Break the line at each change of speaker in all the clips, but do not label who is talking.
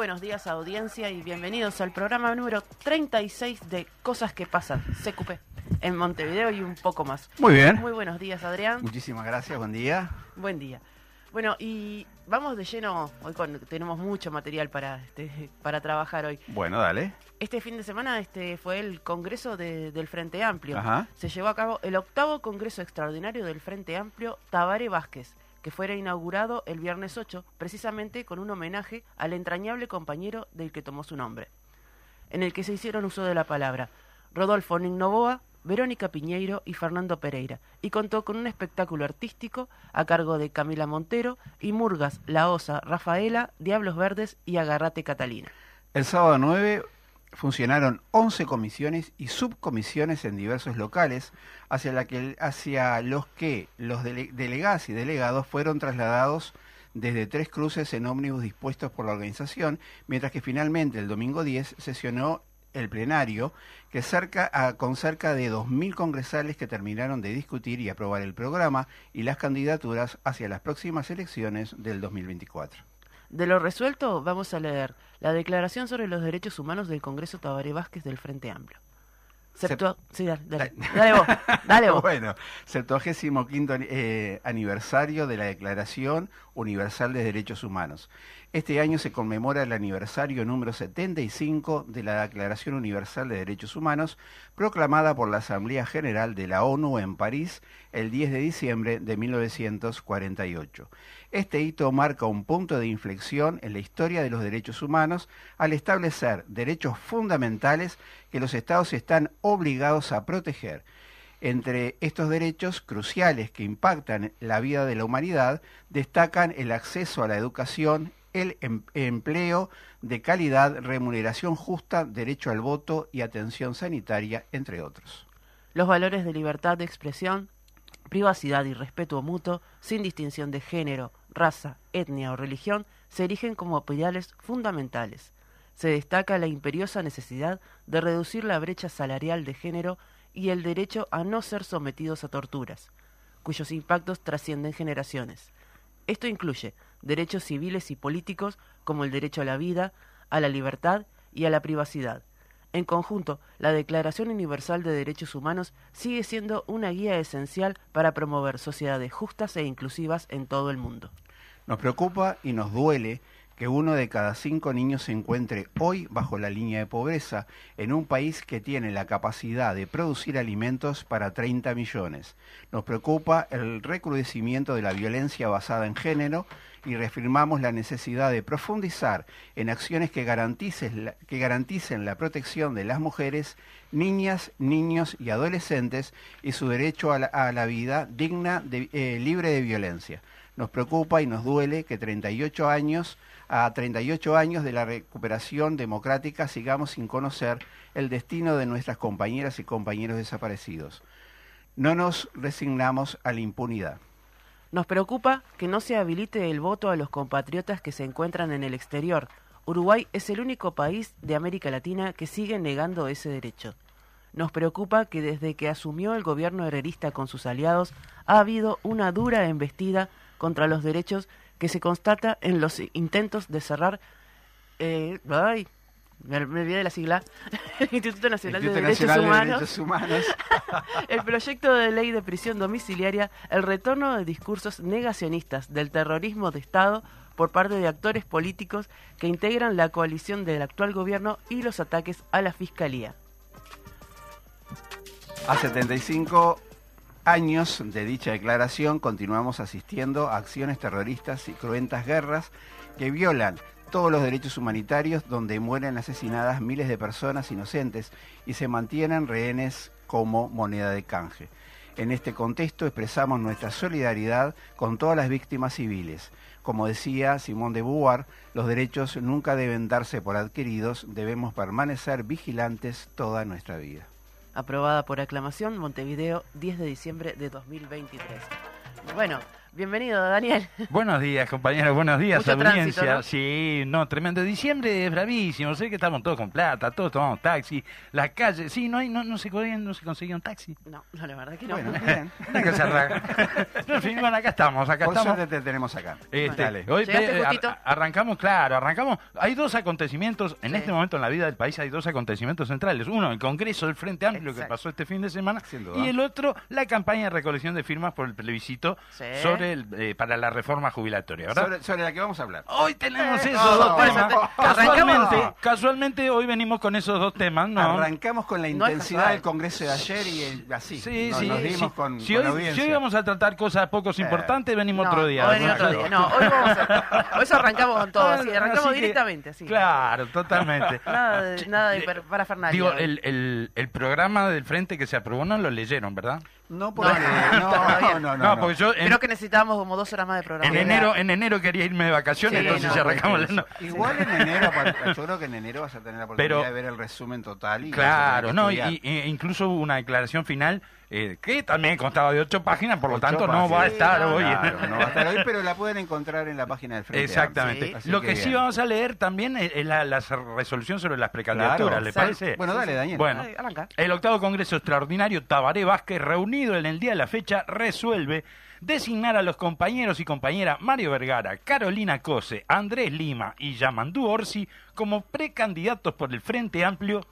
Buenos días audiencia y bienvenidos al programa número 36 de Cosas que Pasan, CQP, en Montevideo y un poco más.
Muy bien.
Muy buenos días Adrián.
Muchísimas gracias, buen día.
Buen día. Bueno, y vamos de lleno, hoy con- tenemos mucho material para, este, para trabajar hoy.
Bueno, dale.
Este fin de semana este fue el Congreso de- del Frente Amplio.
Ajá.
Se llevó a cabo el octavo Congreso Extraordinario del Frente Amplio Tabaré Vázquez, que fuera inaugurado el viernes 8, precisamente con un homenaje al entrañable compañero del que tomó su nombre, en el que se hicieron uso de la palabra Rodolfo Novoa, Verónica Piñeiro y Fernando Pereira, y contó con un espectáculo artístico a cargo de Camila Montero y Murgas, La Osa, Rafaela, Diablos Verdes y Agarrate Catalina.
El sábado 9 funcionaron 11 comisiones y subcomisiones en diversos locales hacia, los que los dele- delegados y delegados fueron trasladados desde tres cruces en ómnibus dispuestos por la organización, mientras que finalmente el domingo 10 sesionó el plenario que con cerca de 2.000 congresales que terminaron de discutir y aprobar el programa y las candidaturas hacia las próximas elecciones del 2024.
De lo resuelto, vamos a leer la Declaración sobre los Derechos Humanos del Congreso Tabaré Vázquez del Frente Amplio. Septua- sí, dale, dale, dale vos, dale vos.
Bueno, 75 eh, aniversario de la Declaración Universal de Derechos Humanos. Este año se conmemora el aniversario número 75 de la Declaración Universal de Derechos Humanos, proclamada por la Asamblea General de la ONU en París el 10 de diciembre de 1948. Este hito marca un punto de inflexión en la historia de los derechos humanos al establecer derechos fundamentales que los estados están obligados a proteger. Entre estos derechos cruciales que impactan la vida de la humanidad destacan el acceso a la educación, el em- empleo de calidad, remuneración justa, derecho al voto y atención sanitaria, entre otros.
Los valores de libertad de expresión, privacidad y respeto mutuo, sin distinción de género, raza, etnia o religión, se erigen como ideales fundamentales. Se destaca la imperiosa necesidad de reducir la brecha salarial de género y el derecho a no ser sometidos a torturas, cuyos impactos trascienden generaciones. Esto incluye derechos civiles y políticos como el derecho a la vida, a la libertad y a la privacidad. En conjunto, la Declaración Universal de Derechos Humanos sigue siendo una guía esencial para promover sociedades justas e inclusivas en todo el mundo.
Nos preocupa y nos duele que uno de cada cinco niños se encuentre hoy bajo la línea de pobreza en un país que tiene la capacidad de producir alimentos para 30 millones. Nos preocupa el recrudecimiento de la violencia basada en género y reafirmamos la necesidad de profundizar en acciones que garanticen la, protección de las mujeres, niñas, niños y adolescentes y su derecho a la, vida digna, eh, libre de violencia. Nos preocupa y nos duele que 38 años a 38 años de la recuperación democrática sigamos sin conocer el destino de nuestras compañeras y compañeros desaparecidos. No nos resignamos a la impunidad.
Nos preocupa que no se habilite el voto a los compatriotas que se encuentran en el exterior. Uruguay es el único país de América Latina que sigue negando ese derecho. Nos preocupa que desde que asumió el gobierno herrerista con sus aliados ha habido una dura embestida contra los derechos que se constata en los intentos de cerrar eh, ay, me, me olvidé de la sigla el Instituto Nacional
Instituto
de Derechos
Nacional de
Humanos
Derechos Humanos.
el proyecto de ley de prisión domiciliaria, el retorno de discursos negacionistas del terrorismo de Estado por parte de actores políticos que integran la coalición del actual gobierno y los ataques a la Fiscalía.
A 75 años de dicha declaración continuamos asistiendo a acciones terroristas y cruentas guerras que violan todos los derechos humanitarios donde mueren asesinadas miles de personas inocentes y se mantienen rehenes como moneda de canje. En este contexto expresamos nuestra solidaridad con todas las víctimas civiles. Como decía Simón de Beauvoir, los derechos nunca deben darse por adquiridos, debemos permanecer vigilantes toda nuestra vida.
Aprobada por aclamación, Montevideo, 10 de diciembre de 2023. Bueno, Bienvenido, Daniel.
Buenos días, compañeros. Buenos días,
Mucho
audiencia.
tránsito, ¿no?
Sí, no, tremendo. Diciembre es bravísimo. Sé que estamos todos con plata, todos tomamos taxi. Las calles, sí, no hay, no, no se no se conseguía un taxi.
No, no, la verdad que no.
Bueno.
Una cosa rara. No, en fin, bueno, acá estamos, acá
Por
estamos.
suerte te tenemos acá.
Este,
Dale.
hoy ar- arrancamos, claro, arrancamos. Hay dos acontecimientos, en
Sí.
este momento en la vida del país hay dos acontecimientos centrales. Uno, el Congreso del Frente Amplio que
Exacto.
pasó este fin de semana. Y el otro, la campaña de recolección de firmas por el plebiscito
Sí.
sobre el, eh, para la reforma jubilatoria, ¿verdad?
Sobre, sobre la que vamos a hablar.
Hoy tenemos
Eh,
esos
no,
dos
no,
temas.
no.
Casualmente, casualmente hoy venimos con esos dos temas, ¿no?
Arrancamos con la
No
intensidad
casual.
del Congreso de ayer y el- así.
Sí,
nos,
sí,
nos dimos
sí.
con,
si,
con la
hoy,
audiencia.
si hoy vamos a tratar cosas pocos
Eh.
importantes, venimos
No,
otro día.
Hoy en otro día. No, hoy vamos a. Hoy eso arrancamos con todo, así, arrancamos
Así que-
directamente, así.
Claro, totalmente.
Nada de, nada de per- parafernalia.
Digo, el, el, el programa del frente que se aprobó no lo leyeron, ¿verdad?
No, porque,
No,
no, no, no,
No,
no.
porque yo en,
Creo que necesitábamos como dos horas más de programa.
en enero en enero quería irme de vacaciones,
Sí,
entonces
no,
ya arrancamos.
Igual en enero, yo creo que en enero vas a tener la oportunidad
Pero-
de ver el resumen total. Y
Claro, no,
que
y, y- incluso hubo una declaración final eh, que también constaba de ocho páginas, por lo
Ocho
tanto no va a estar
no,
hoy.
Claro, no va a estar hoy, pero la pueden encontrar en la página del Frente
Exactamente.
Amplio. Así
Lo que, sí vamos a leer también es, la, la resolución sobre las precandidaturas,
Claro.
¿le parece?
Bueno, dale, Daniel.
Bueno,
arranca.
el octavo Congreso Extraordinario Tabaré Vázquez, reunido en el día de la fecha, resuelve designar a los compañeros y compañeras Mario Vergara, Carolina Cose, Andrés Lima y Yamandú Orsi como precandidatos por el Frente Amplio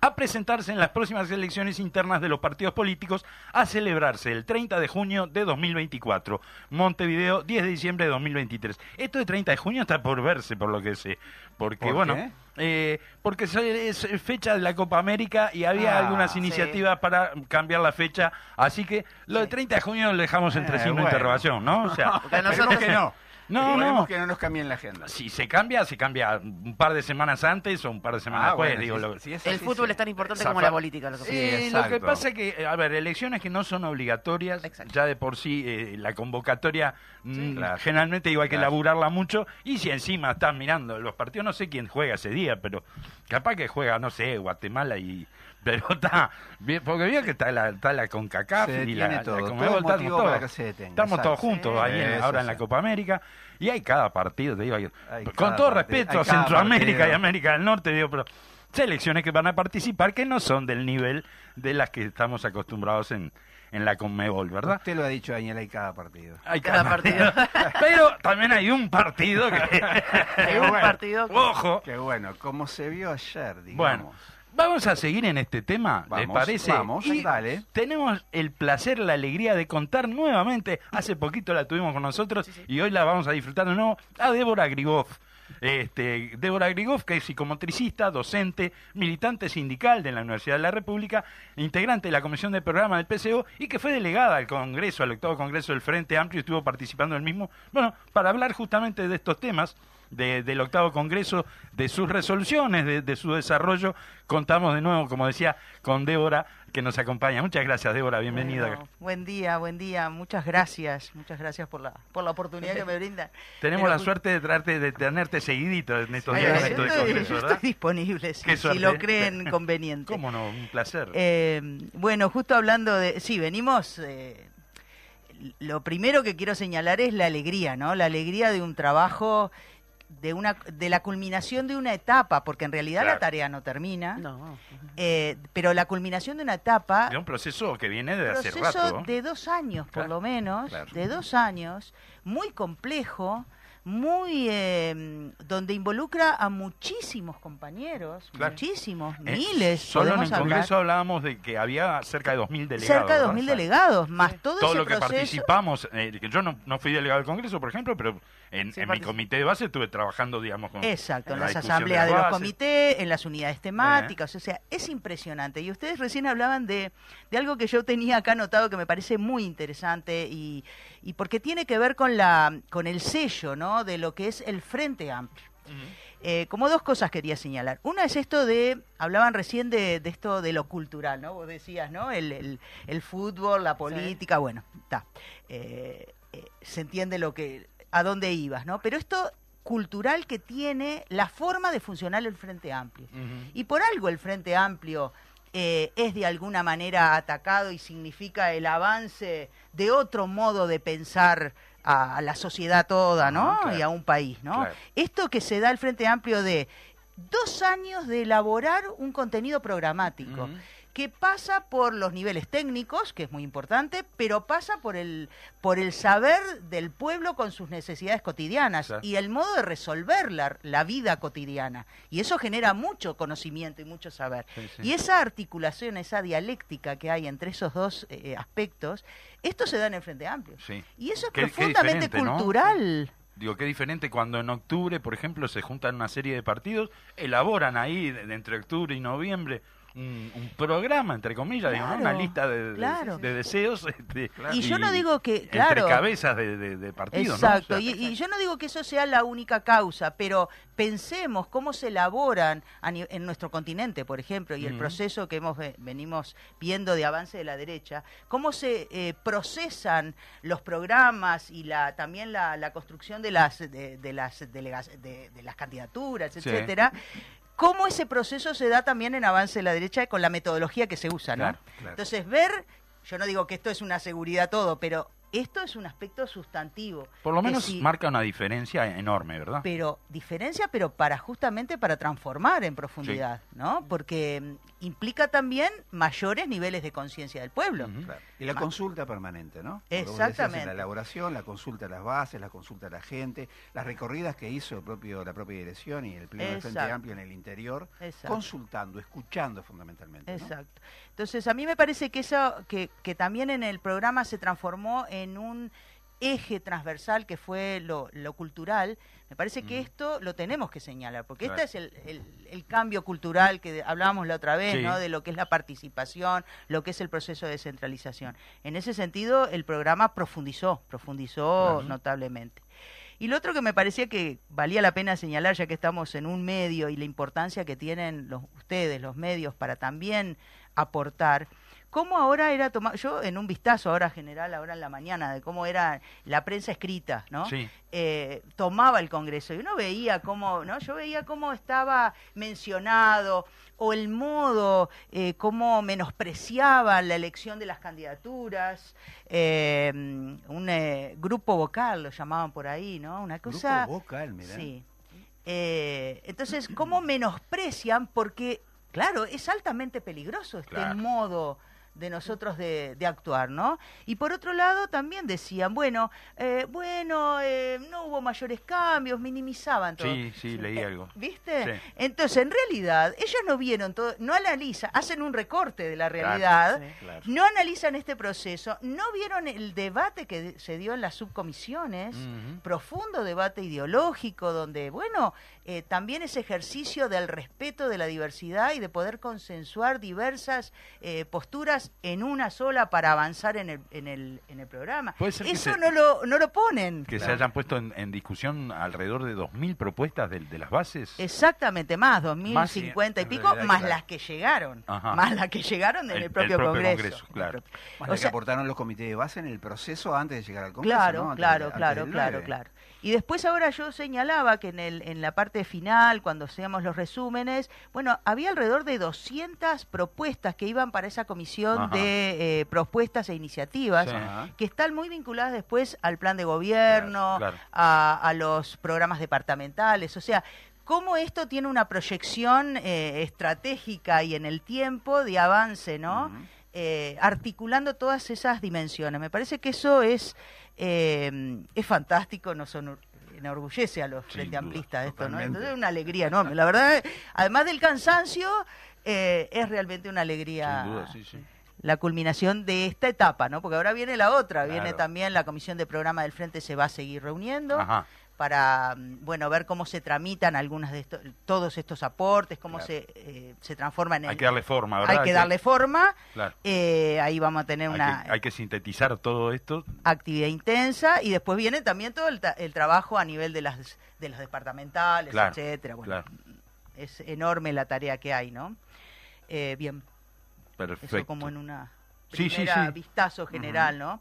a presentarse en las próximas elecciones internas de los partidos políticos a celebrarse el 30 de junio de 2024. Montevideo, 10 de diciembre de 2023. Esto de 30 de junio está por verse, por lo que sé. Porque,
¿Por
bueno, eh, porque es, fecha de la Copa América y había
Ah,
algunas
sí.
iniciativas para cambiar la fecha. Así que lo de 30 de junio lo dejamos entre
Eh,
signo
bueno.
interrogación, ¿no? O sea,
nosotros-
que no.
No, no.
que no nos cambien la agenda.
si se cambia, se cambia un par de semanas antes o un par de semanas
Ah,
después.
bueno,
digo,
si-
lo-
si es
El
así,
fútbol
sí.
es tan importante
Zafa-
como la política. Lo que pasa.
Sí,
lo que pasa es que, a ver, elecciones que no son obligatorias,
Exacto.
ya de por sí eh, la convocatoria mm,
claro.
generalmente igual que
Claro.
laburarla mucho y si encima estás mirando los partidos, no sé quién juega ese día, pero capaz que juega, no sé, Guatemala y... Pero está, bien, porque veo que está la, está la CONCACAF
Se
y la,
detiene
la
todo,
Conmebol,
todo
estamos todos-
para que se detenga,
Estamos todos juntos
Sí.
ahí
Eso
ahora en la Copa América y hay cada partido, te digo, hay-
Hay
con todo
partido,
respeto a Centroamérica y. América del Norte, digo, pero selecciones que van a participar que no son del nivel de las que estamos acostumbrados en, en la Conmebol, ¿verdad?
Usted lo ha dicho, Daniel, hay cada partido.
Hay
Cada partido.
Pero también hay un partido que...
Hay un partido que-
Ojo.
Qué bueno, como se vio ayer, digamos.
Bueno, vamos a seguir en este tema, ¿les
Vamos,
parece?
vamos,
y
dale.
tenemos el placer, la alegría de contar nuevamente, hace poquito la tuvimos con nosotros y hoy la vamos a disfrutar de nuevo, a Débora Grigoff. Este, Débora Grigoff, que es psicomotricista, docente, militante sindical de la Universidad de la República, integrante de la Comisión de Programa del PCO y que fue delegada al Congreso, al octavo Congreso del Frente Amplio y estuvo participando en el mismo, bueno, para hablar justamente de estos temas de- del octavo Congreso, de sus resoluciones, de, de su desarrollo. Contamos de nuevo, como decía, con Débora, que nos acompaña. Muchas gracias, Débora, bienvenida.
Bueno, buen día, buen día. Muchas gracias, muchas gracias por la por la oportunidad que me brindan.
Tenemos
Pero
la suerte de traerte, de tenerte seguidito en estos días
yo
en estos
estoy,
¿verdad?
estoy disponible, si, lo creen conveniente.
¿Cómo no? Un placer.
Eh, bueno, justo hablando de... Sí, venimos... eh, lo primero que quiero señalar es la alegría, ¿no? La alegría de un trabajo, de una de la culminación de una etapa, porque en realidad
Claro.
la tarea no termina,
No.
eh, pero la culminación de una etapa
de un proceso que viene de hace
proceso
rato.
de dos años, por
Claro,
lo menos,
claro.
de dos años, muy complejo, muy eh, donde involucra a muchísimos compañeros,
Claro.
muchísimos,
Eh,
miles.
Solo en el
hablar.
Congreso hablábamos de que había cerca de 2.000 delegados.
cerca de
¿verdad?
2.000 delegados, más todo,
Todo
ese
lo que
proceso.
participamos, eh, que yo no, no fui delegado del Congreso, por ejemplo, pero en,
Sí,
en mi comité de base estuve trabajando, digamos, con
Exacto, en
la
las asambleas de, los comités, en las unidades temáticas, o sea, es impresionante. Y ustedes recién hablaban de, de algo que yo tenía acá anotado que me parece muy interesante y, y porque tiene que ver con, la, con el sello ¿no? de lo que es el Frente Amplio. Eh, como dos cosas quería señalar. Una es esto de, hablaban recién de, de esto de lo cultural, ¿no? Vos decías, ¿no? El, el- el fútbol, la política, bueno, está. Eh, eh, se entiende lo que, a dónde ibas, ¿no? Pero esto cultural que tiene la forma de funcionar el Frente Amplio. Y por algo el Frente Amplio eh, es de alguna manera atacado y significa el avance de otro modo de pensar a, a la sociedad toda, ¿no?
Claro.
Y a un país, ¿no?
Claro.
Esto que se da el Frente Amplio de dos años de elaborar un contenido programático. Que pasa por los niveles técnicos, que es muy importante, pero pasa por el, por el saber del pueblo con sus necesidades cotidianas
Claro.
y el modo de resolver la, la vida cotidiana. Y eso genera mucho conocimiento y mucho saber.
Sí, sí.
Y esa articulación, esa dialéctica que hay entre esos dos eh, aspectos, esto se da en el Frente Amplio.
Sí.
Y eso es
Qué- qué
profundamente cultural.
Digo, qué diferente cuando en octubre, por ejemplo, se juntan una serie de partidos, elaboran ahí, de, de entre octubre y noviembre, un, un programa, entre comillas.
Claro,
una lista de,
claro.
de deseos. este,
Y yo no digo que, claro,
Entre cabezas de, de, de partidos, ¿no?
Exacto,
O sea,
y, y yo no digo que eso sea la única causa, pero pensemos cómo se elaboran en nuestro continente, por ejemplo, y el proceso que hemos ve- venimos viendo de avance de la derecha, cómo se eh, procesan los programas y la también la, la construcción de las de, las delega- de, de las candidaturas,
Sí.
Cómo ese proceso se da también en avance de la derecha con la metodología que se usa, ¿no?
Claro, claro.
Entonces, ver, yo no digo que esto es una seguridad todo, pero esto es un aspecto sustantivo.
Por lo menos
sí-
marca una diferencia enorme, ¿verdad?
pero diferencia, pero para justamente para transformar en profundidad, ¿no? Porque mm, implica también mayores niveles de conciencia del pueblo.
Ujú.
Claro. Y la
Ma-
consulta permanente, ¿no?
Exactamente.
La elaboración, la consulta a las bases, la consulta a la gente, las recorridas que hizo el propio, la propia dirección y el Pleno del Frente
Exacto.
Amplio en el interior,
Exacto.
consultando, escuchando fundamentalmente. ¿no?
Entonces, a mí me parece que eso, que, que también en el programa se transformó en un eje transversal que fue lo, lo cultural. Me parece que esto lo tenemos que señalar, porque
Claro.
este es el, el- el cambio cultural que hablábamos la otra vez,
Sí.
¿no? De lo que es la participación, lo que es el proceso de descentralización. En ese sentido, el programa profundizó, profundizó notablemente. Y lo otro que me parecía que valía la pena señalar, ya que estamos en un medio y la importancia que tienen los, ustedes, los medios, para también aportar, cómo ahora era tomar, yo en un vistazo ahora general, ahora en la mañana, de cómo era la prensa escrita, ¿no?
Sí.
Eh, tomaba el Congreso y uno veía cómo, ¿no? Yo veía cómo estaba mencionado o el modo, eh, cómo menospreciaba la elección de las candidaturas, eh, un eh, grupo vocal lo llamaban por ahí, ¿no? Una
Grupo
cosa...
vocal, mirá.
Sí. Eh, entonces, ¿cómo menosprecian? Porque, claro, es altamente peligroso este
Claro.
modo de nosotros de, de actuar, ¿no? Y por otro lado también decían, bueno, eh, bueno, eh, no hubo mayores cambios, minimizaban todo.
Sí, sí, leí
Eh,
algo.
¿Viste?
Sí.
Entonces, en realidad, ellos no vieron todo, no analizan, hacen un recorte de la
Claro.
realidad,
Claro.
no analizan este proceso, no vieron el debate que se dio en las subcomisiones, profundo debate ideológico, donde, bueno, eh, también ese ejercicio del respeto de la diversidad y de poder consensuar diversas eh, posturas en una sola para avanzar en el, en el, en el programa. Eso
se-
no, lo, no lo ponen.
Que se hayan puesto en, en discusión alrededor de 2.000 propuestas de, de las bases.
Exactamente, más,
Más,
2050 y pico,
realidad,
más
claro.
las que llegaron,
Ajá.
más las que llegaron en
El-
el,
el
propio,
propio
Congreso.
Congreso, claro.
Más
O
la que
sea-
aportaron los comités de base en el proceso antes de llegar al Congreso.
Claro, claro,
de-
claro, claro,
9.
claro. Y después ahora yo señalaba que en, el, en la parte final, cuando hacíamos los resúmenes, bueno, había alrededor de 200 propuestas que iban para esa comisión
Ajá.
de eh, propuestas e iniciativas,
Sí.
Que están muy vinculadas después al plan de gobierno,
Claro, claro.
A, a los programas departamentales, o sea... Cómo esto tiene una proyección eh, estratégica y en el tiempo de avance, ¿no? Eh, articulando todas esas dimensiones. Me parece que eso es, eh, es fantástico, no son enorgullece a los frente amplistas esto, ¿no? Entonces es una alegría enorme. La verdad, además del cansancio, eh, es realmente una alegría
Sin duda, sí, sí.
la culminación de esta etapa, ¿no? Porque ahora viene la otra, viene también la comisión de programa del Frente se va a seguir reuniendo
Ajá.
Para, mm, bueno, ver cómo se tramitan algunas de estos, todos estos aportes, cómo
Claro.
se, eh, se transforman en...
Hay que darle forma, ¿verdad?
hay que darle forma.
Claro.
eh, ahí vamos a tener
Hay
una
que, hay que sintetizar todo esto.
actividad intensa y después viene también todo el, el trabajo a nivel de las de los departamentales,
Claro,
etcétera. Bueno, es enorme la tarea que hay, ¿no? Eh, bien,
Perfecto.
eso como en una
Sí, sí,
primera
sí.
vistazo general, ¿no?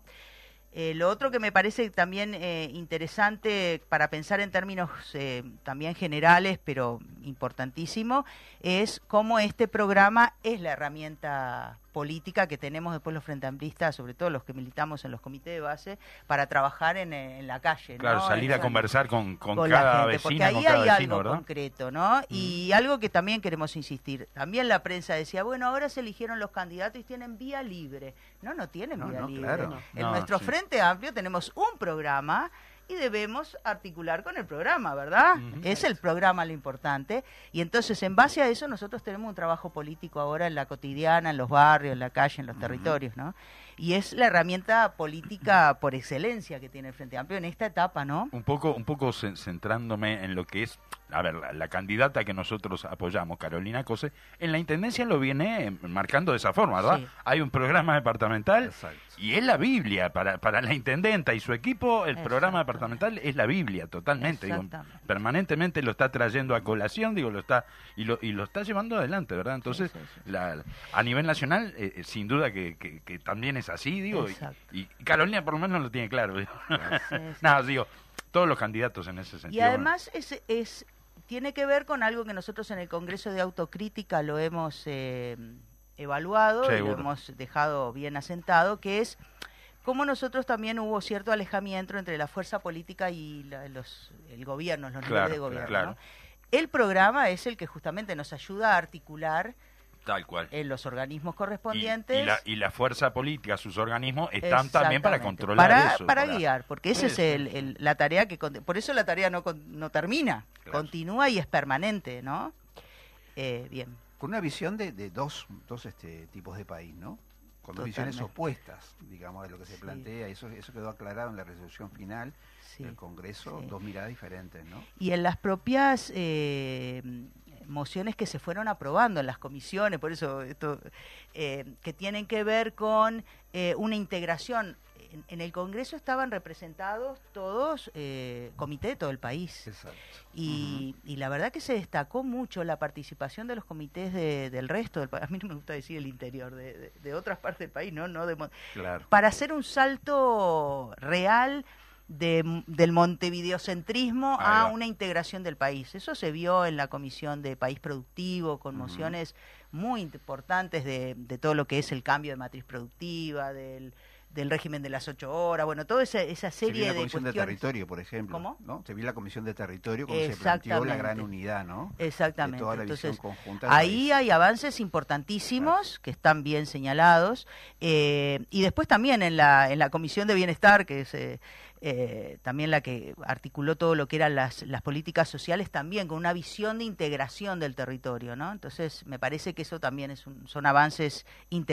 Eh, lo otro que me parece también eh, interesante para pensar en términos eh, también generales, pero importantísimo, es cómo este programa es la herramienta política que tenemos después los frente amplistas, sobre todo los que militamos en los comités de base, para trabajar en, eh, en la calle.
Claro,
¿no?
salir a conversar con, con cada
gente, porque
vecina,
ahí
con cada
hay
vecino,
algo
¿verdad? Mm.
concreto, ¿no? Y algo que también queremos insistir. También la prensa decía, bueno, ahora se eligieron los candidatos y tienen vía libre. No, no tienen
No,
vía
no,
libre.
claro.
En nuestro
sí.
Frente Amplio tenemos un programa y debemos articular con el programa, ¿verdad? Es el programa lo importante. Y entonces, en base a eso, nosotros tenemos un trabajo político ahora en la cotidiana, en los barrios, en la calle, en los territorios, ¿no? Y es la herramienta política por excelencia que tiene el Frente Amplio en esta etapa, ¿no?
Un poco, un poco cen- centrándome en lo que es, a ver, la, la candidata que nosotros apoyamos, Carolina Cose, en la intendencia lo viene marcando de esa forma, ¿verdad?
Sí.
Hay un programa departamental
Exacto.
y es la Biblia para, para la intendenta y su equipo. El programa departamental es la Biblia, totalmente. digo,
Exactamente.
permanentemente lo está trayendo a colación, digo, lo está y lo, y lo está llevando adelante, ¿verdad? Entonces,
Sí, sí, sí.
la- a nivel nacional, eh, eh, sin duda que, que- que también es así, digo. y-. Y, Carolina por lo menos lo tiene claro. digo.
Sí, sí.
Nada, digo, todos los candidatos en ese
Y
sentido.
además es, es tiene que ver con algo que nosotros en el Congreso de Autocrítica lo hemos eh, evaluado y lo hemos dejado bien asentado, que es cómo nosotros también hubo cierto alejamiento entre la fuerza política y la- los, el gobierno, los
Claro,
niveles de gobierno.
claro.
¿no? El programa es el que justamente nos ayuda a articular
Tal cual.
en los organismos correspondientes.
y la, y la fuerza política, sus organismos, están también para controlar
para,
eso.
para guiar, porque esa es el- el- la tarea que... Por eso la tarea no, no termina,
Claro.
continúa y es permanente, ¿no? Eh, bien.
Con una visión de, de dos, dos este, tipos de país, ¿no? Con dos visiones opuestas, digamos, de lo que se
Sí.
plantea. Eso, eso quedó aclarado en la resolución final
Sí,
del Congreso.
sí.
Dos miradas diferentes, ¿no?
Y en las propias eh, mociones que se fueron aprobando en las comisiones, por eso esto, eh, que tienen que ver con eh, una integración. En, en el Congreso estaban representados todos eh, comité de todo el país.
Exacto.
Y, y la verdad que se destacó mucho la participación de los comités de- del resto del país. A mí no me gusta decir el interior, de, de- de otras partes del país, ¿no? no de,
Claro.
para hacer un salto real de, del montevideocentrismo a una integración del país. Eso se vio en la Comisión de País Productivo, con mociones muy importantes de, de todo lo que es el cambio de matriz productiva, del, del régimen de las ocho horas, bueno, toda esa, esa
Se vio
serie
la
de
Comisión de. Territorio, por ejemplo.
¿Cómo?
¿no? Se vio la Comisión de Territorio como se planteó la gran unidad, ¿no?
Exactamente.
De toda la visión
Entonces,
conjunta.
Ahí hay avances importantísimos que están bien señalados eh, y después también en la en la comisión de bienestar que es eh, eh, también la que articuló todo lo que eran las, las políticas sociales también con una visión de integración del territorio, ¿no? Entonces me parece que eso también es un- son avances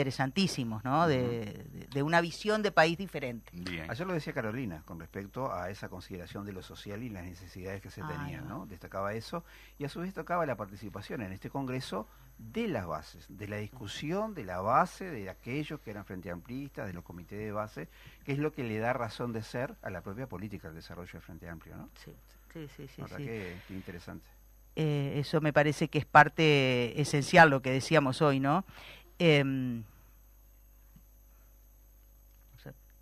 interesantísimos, ¿no? De, de- de una visión de país diferente.
Bien.
Ayer lo decía Carolina con respecto a esa consideración de lo social y las necesidades que se
Ah,
tenían,
va.
¿no? Destacaba eso y a su vez tocaba la participación en este Congreso de las bases, de la discusión de la base, de aquellos que eran frente amplistas, de los comités de base, que es lo que le da razón de ser a la propia política del desarrollo del Frente Amplio, ¿no?
Sí, sí, sí, sí. Sí.
que, que interesante.
Eh, eso me parece que es parte esencial lo que decíamos hoy, ¿no? Em, o sea,
Des- eh,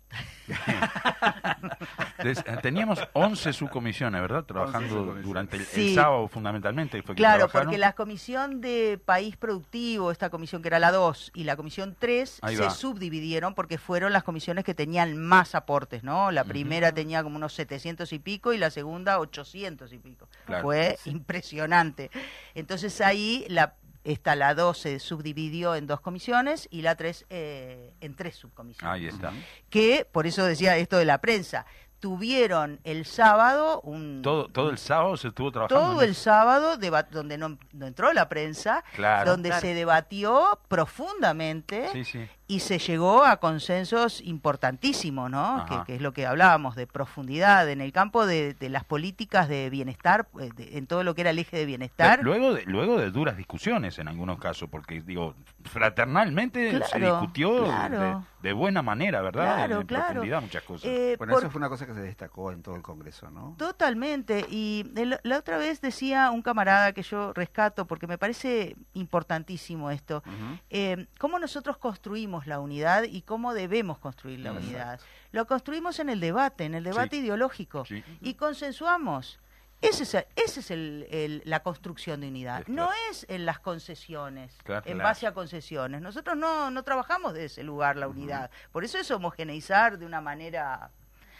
Teníamos 11 subcomisiones, ¿verdad? Trabajando
subcomisiones.
durante el, sábado fundamentalmente. Fue
Claro, porque la comisión de país productivo, esta comisión que era la 2 y la comisión 3
Ahí
se
va.
subdividieron porque fueron las comisiones que tenían más aportes, ¿no? La primera tenía como unos 700 y pico y la segunda 800 y pico.
Claro.
Fue impresionante. Entonces ahí la esta la 2 se subdividió en dos comisiones y la 3 en tres subcomisiones
Ahí está.
que, por eso decía esto de la prensa, tuvieron el sábado un
Todo, todo el sábado se estuvo trabajando.
todo el
eso.
sábado donde no, no entró la prensa,
Claro.
donde
Claro.
se debatió profundamente
Sí, sí.
Y se llegó a consensos importantísimos, ¿no? Que, que es lo que hablábamos de profundidad en el campo de, de las políticas de bienestar, eh, de- en todo lo que era el eje de bienestar.
Luego de, luego de duras discusiones en algunos casos, porque digo, fraternalmente se discutió
claro.
de, de buena manera, ¿verdad?
Claro,
en
claro.
profundidad muchas cosas.
Eh,
Bueno,
por-
eso fue una cosa que se destacó en todo el Congreso, ¿no?
Totalmente. Y el- la otra vez decía un camarada que yo rescato porque me parece importantísimo esto. Eh, cómo nosotros construimos la unidad y cómo debemos construir la unidad. Lo construimos en el debate, en el debate
Sí.
ideológico
Sí.
y consensuamos. Ese es, ese es el, el- la construcción de unidad.
Es
No es en las concesiones,
Claro,
en
claro.
base a concesiones. Nosotros no, no trabajamos de ese lugar la unidad. Por eso es homogeneizar de una manera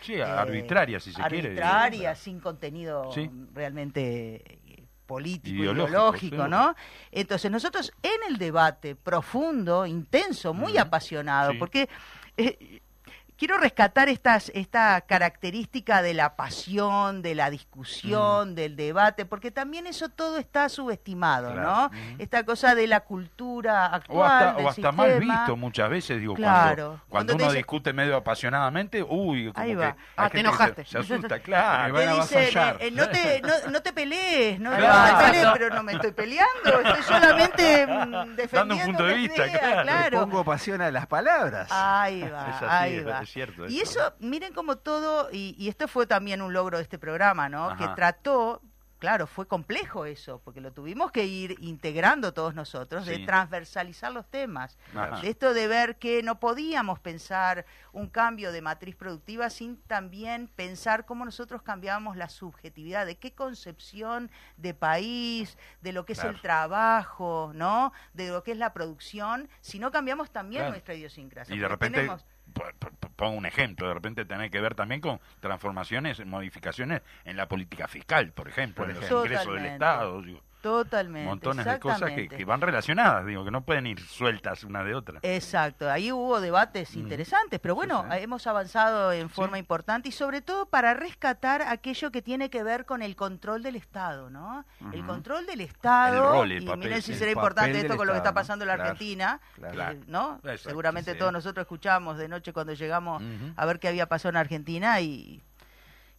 Sí,
eh,
arbitraria, si se quiere.
arbitraria, sin contenido
Sí.
realmente político,
Ideológico,
ideológico,
sí.
¿no? Entonces nosotros en el debate profundo, intenso, muy apasionado,
Sí.
porque eh, quiero rescatar estas, esta característica de la pasión, de la discusión, del debate, porque también eso todo está subestimado,
Claro.
¿no?
Ujú.
Esta cosa de la cultura
O
actual,
hasta,
del
o hasta mal visto muchas veces, digo,
Claro.
cuando, cuando
Cuando te
uno
dice-
discute medio apasionadamente, uy, como
Ahí
que
va.
Ah, te
que
enojaste.
Se, se asusta, claro.
Te
a
dicen,
avasallar.
eh, no, te, no, no te pelees, no, no te pelees, pero no me estoy peleando, estoy solamente mm, defendiendo
Dando un punto de vista,
idea,
claro.
Le pongo pasión a las palabras.
Ahí va,
Es así,
ahí
es-
va.
Es cierto
y
eso.
eso, miren como todo, y, y esto fue también un logro de este programa, ¿no?
Ajá.
Que trató, claro, fue complejo eso, porque lo tuvimos que ir integrando todos nosotros, de transversalizar los temas.
Ajá.
De esto de ver que no podíamos pensar un cambio de matriz productiva sin también pensar cómo nosotros cambiábamos la subjetividad, de qué concepción de país, de lo que es el trabajo, ¿no? De lo que es la producción, si no cambiamos también
Claro.
nuestra idiosincrasia.
Y de repente,
tenemos-
pongo un ejemplo, de repente tiene que ver también con transformaciones, modificaciones en la política fiscal, por ejemplo,
Por
en los ingresos del. Estado, digo,
Totalmente.
montones de cosas que, van relacionadas, digo, que no pueden ir sueltas una de otra.
Exacto, ahí hubo debates
Mm.
interesantes, pero bueno,
sí.
hemos avanzado en forma importante y sobre todo para rescatar aquello que tiene que ver con el control del Estado, ¿no? El control del Estado,
El rol el
y
papel,
miren si será importante esto con lo que está pasando en la
Claro,
Argentina,
claro.
eh, ¿no?
Exacto,
Seguramente todos nosotros escuchamos de noche cuando llegamos a ver qué había pasado en Argentina y,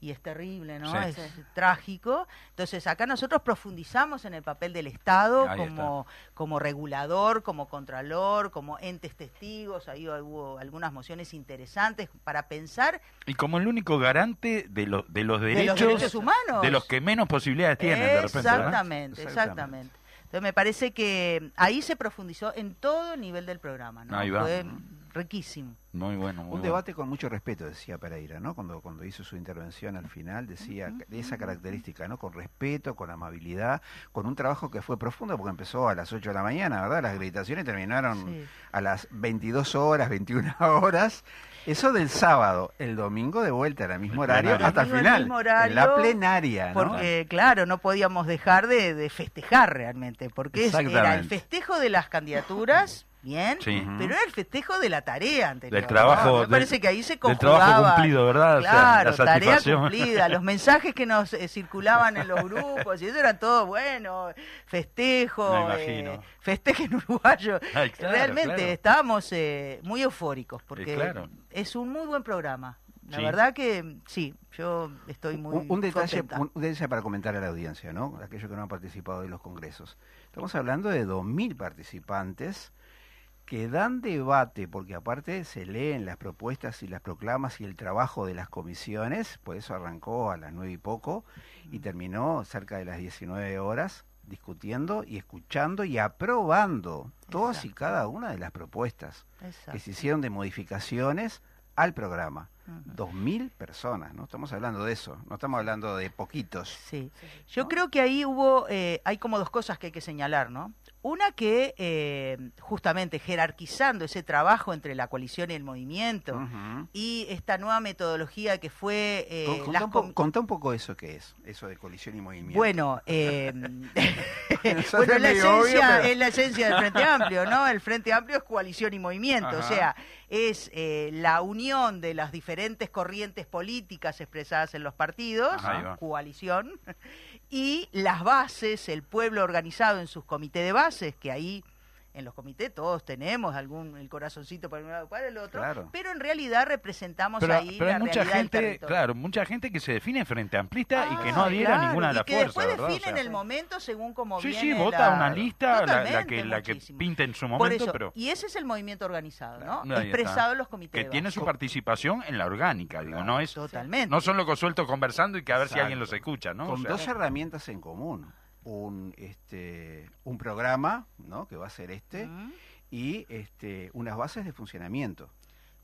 y es terrible, ¿no?
Sí.
Es, es trágico. Entonces, acá nosotros profundizamos en el papel del Estado
Ahí
como, como regulador, como contralor, como entes testigos. Ahí hubo algunas mociones interesantes para pensar
Y como el único garante de, lo- de los
de
derechos
los derechos humanos.
de los que menos posibilidades tienen, de repente.
Exactamente,
Exactamente.
exactamente. Entonces me parece que ahí se profundizó en todo el nivel del programa, ¿no?
Ahí va.
Fue riquísimo.
Muy bueno, muy
Un
bueno.
debate con mucho respeto, decía Pereira, ¿no? Cuando, cuando hizo su intervención al final, decía de esa característica, ¿no? Con respeto, con amabilidad, con un trabajo que fue profundo, porque empezó a las 8 de la mañana, ¿verdad? Las acreditaciones terminaron
Sí.
a las 22 horas, 21 horas. Eso del sábado, el domingo de vuelta al mismo horario,
plenario.
hasta el final.
mismo
en la
horario,
plenaria, ¿no?
Porque, claro, no podíamos dejar de, de festejar realmente, porque es- era el festejo de las candidaturas, bien,
Sí.
pero era el festejo de la tarea anterior.
Del trabajo,
¿no? Me
del-
parece que ahí se
del
conjugaba.
trabajo cumplido, ¿verdad? O sea,
Claro,
la
tarea cumplida, los mensajes que nos eh, circulaban en los grupos, y eso era todo bueno, festejo,
Me imagino.
eh, festejen uruguayo.
Ay, claro,
Realmente
claro.
estábamos eh, muy eufóricos, porque
Eh, claro.
es un muy buen programa. La
Sí.
verdad que sí, yo estoy muy
un, un detalle, un detalle para comentar a la audiencia, ¿no? Aquellos que no han participado de los congresos. Estamos hablando de 2.000 participantes que dan debate, porque aparte se leen las propuestas y las proclamas y el trabajo de las comisiones, por eso arrancó a las nueve y poco y terminó cerca de las 19 horas discutiendo y escuchando y aprobando todas y cada una de las propuestas
Exacto.
que se hicieron de modificaciones al programa. Dos mil personas, ¿no? Estamos hablando de eso, no estamos hablando de poquitos.
Sí. Yo creo que ahí hubo, eh, hay como dos cosas que hay que señalar, ¿no? Una que eh, justamente jerarquizando ese trabajo entre la coalición y el movimiento y esta nueva metodología que fue eh,
Con- contá,
las
un po- contá un poco eso que es, eso de colisión y movimiento.
Bueno, eh, bueno,
es
la
obvio,
esencia,
pero-
es la esencia del Frente Amplio, ¿no? El Frente Amplio es coalición y movimiento, o sea, es eh, la unión de las diferentes corrientes políticas expresadas en los partidos,
Ajá,
coalición, y las bases, el pueblo organizado en sus comités de bases, que ahí en los comités todos tenemos algún el corazoncito para un lado para el otro,
Claro.
pero en realidad representamos
Pero,
ahí
pero
la
hay mucha gente, claro, mucha gente que se define frente amplista y que no
Ah,
adhiera a ninguna de las
que
fuerzas,
después
¿verdad? O
define en
sea,
el momento según como
Sí,
viene
sí, vota
la-
una lista, la, que, la que pinta en su
Por
momento,
eso,
pero
y ese es el movimiento organizado, ¿no? Expresado en los comités.
que
de
tiene su participación en la orgánica, digo, no es
Totalmente.
no son locos sueltos conversando y que a ver si alguien los escucha, ¿no? O
Con
sea,
dos herramientas en común. Un, este, un programa, ¿no? que va a ser este, y este, unas bases de funcionamiento.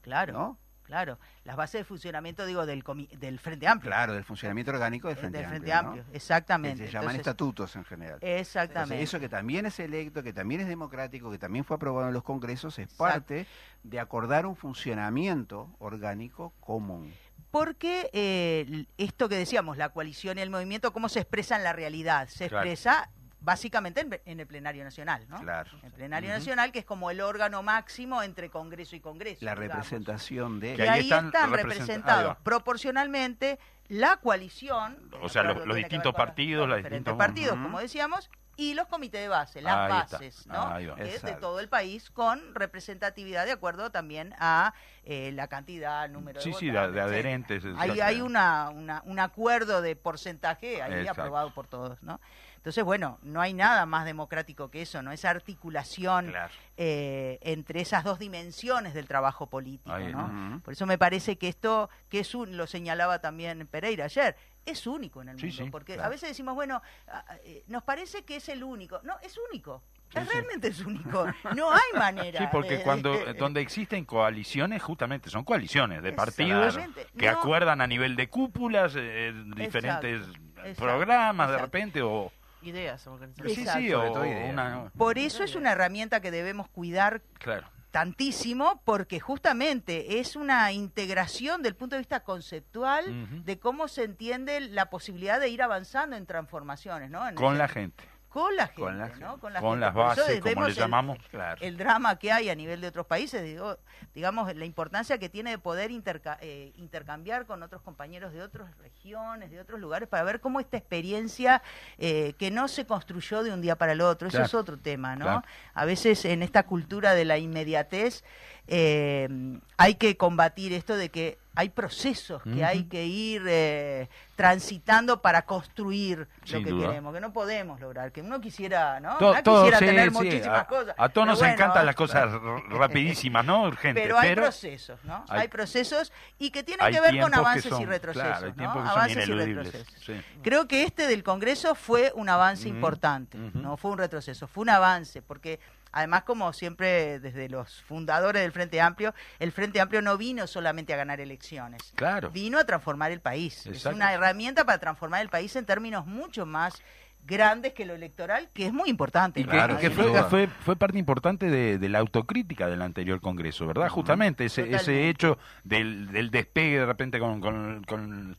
Claro,
¿no?
claro. Las bases de funcionamiento, digo, del, comi- del Frente Amplio.
Claro, del funcionamiento orgánico del
Eh,
Frente
del
Amplio.
Frente. Amplio, exactamente.
se llaman
Entonces,
estatutos en general.
Exactamente.
Entonces, eso que también es electo, que también es democrático, que también fue aprobado en los congresos, es
Exacto.
parte de acordar un funcionamiento orgánico común.
Porque eh, esto que decíamos, la coalición y el movimiento, ¿cómo se expresa en la realidad? Se
Claro.
expresa básicamente en, en el plenario nacional, ¿no?
Claro.
El plenario nacional, que es como el órgano máximo entre Congreso y Congreso.
La
digamos.
representación de...
Y
Que ahí
ahí
están
representados proporcionalmente la coalición.
O sea, los- distintos partidos,
los diferentes
distintos-
partidos, como decíamos, y los comités de base, las
Ahí está.
bases, ¿no?
Ahí va.
Que es de todo el país con representatividad de acuerdo también a eh, la cantidad, número
Sí,
de
sí,
votantes,
de adherentes.
Ahí hay una, una- un acuerdo de porcentaje ahí
Exacto.
aprobado por todos, ¿no? Entonces, bueno, no hay nada más democrático que eso, ¿no? Esa articulación
Claro.
eh, entre esas dos dimensiones del trabajo político,
Ahí,
¿no? Por eso me parece que esto, que es un, lo señalaba también Pereira ayer, es único en el mundo,
sí,
porque
claro.
a veces decimos, bueno, ah, eh, nos parece que es el único. No, es único.
Sí,
Es
sí.
realmente es único. No hay manera.
Sí, porque
de-
cuando
de-
donde existen coaliciones, justamente son coaliciones de partidos que
No.
acuerdan a nivel de cúpulas, eh, diferentes
exacto,
programas de repente o
Ideas, organizaciones.
sí, sí, o
ideas,
una
¿no?
Por eso es una herramienta que debemos cuidar
claro.
Tantísimo, porque justamente es una integración del punto de vista conceptual de cómo se entiende la posibilidad de ir avanzando en transformaciones, ¿no? En
con la gente,
con la gente,
Con la
¿no? Con, la
con
gente.
las
Por eso
bases, como le
el-
llamamos.
Claro.
el drama que hay a nivel de otros países, digo, digamos, la importancia que tiene de poder interca- eh, intercambiar con otros compañeros de otras regiones, de otros lugares, para ver cómo esta experiencia eh, que no se construyó de un día para el otro, eso es otro tema, ¿no?
Claro.
A veces en esta cultura de la inmediatez eh, hay que combatir esto de que hay procesos que hay que ir eh, transitando para construir
Sin
lo que
duda.
queremos, que no podemos lograr, que uno quisiera, ¿no?
To-
Uno
todo,
quisiera
sí,
tener
sí,
muchísimas
a,
cosas.
a todos nos
bueno,
encantan las cosas rapidísimas, ¿no? Urgentes,
pero hay procesos, ¿no?
hay-
Hay, procesos y que tienen que ver con avances
son-
y retrocesos,
claro,
¿no? Avances y retrocesos.
sí.
Creo que este del Congreso fue un avance importante, no fue un retroceso, fue un avance, porque además como siempre desde los fundadores del Frente Amplio, el Frente Amplio no vino solamente a ganar elecciones,
Claro.
vino a transformar el país. Es una herramienta para transformar el país en términos mucho más grandes que lo electoral, que es muy importante.
Y que,
Claro,
que fue, fue, fue parte importante de, de la autocrítica del anterior Congreso, ¿verdad? Justamente ese, ese hecho del, del despegue de repente con, con, con-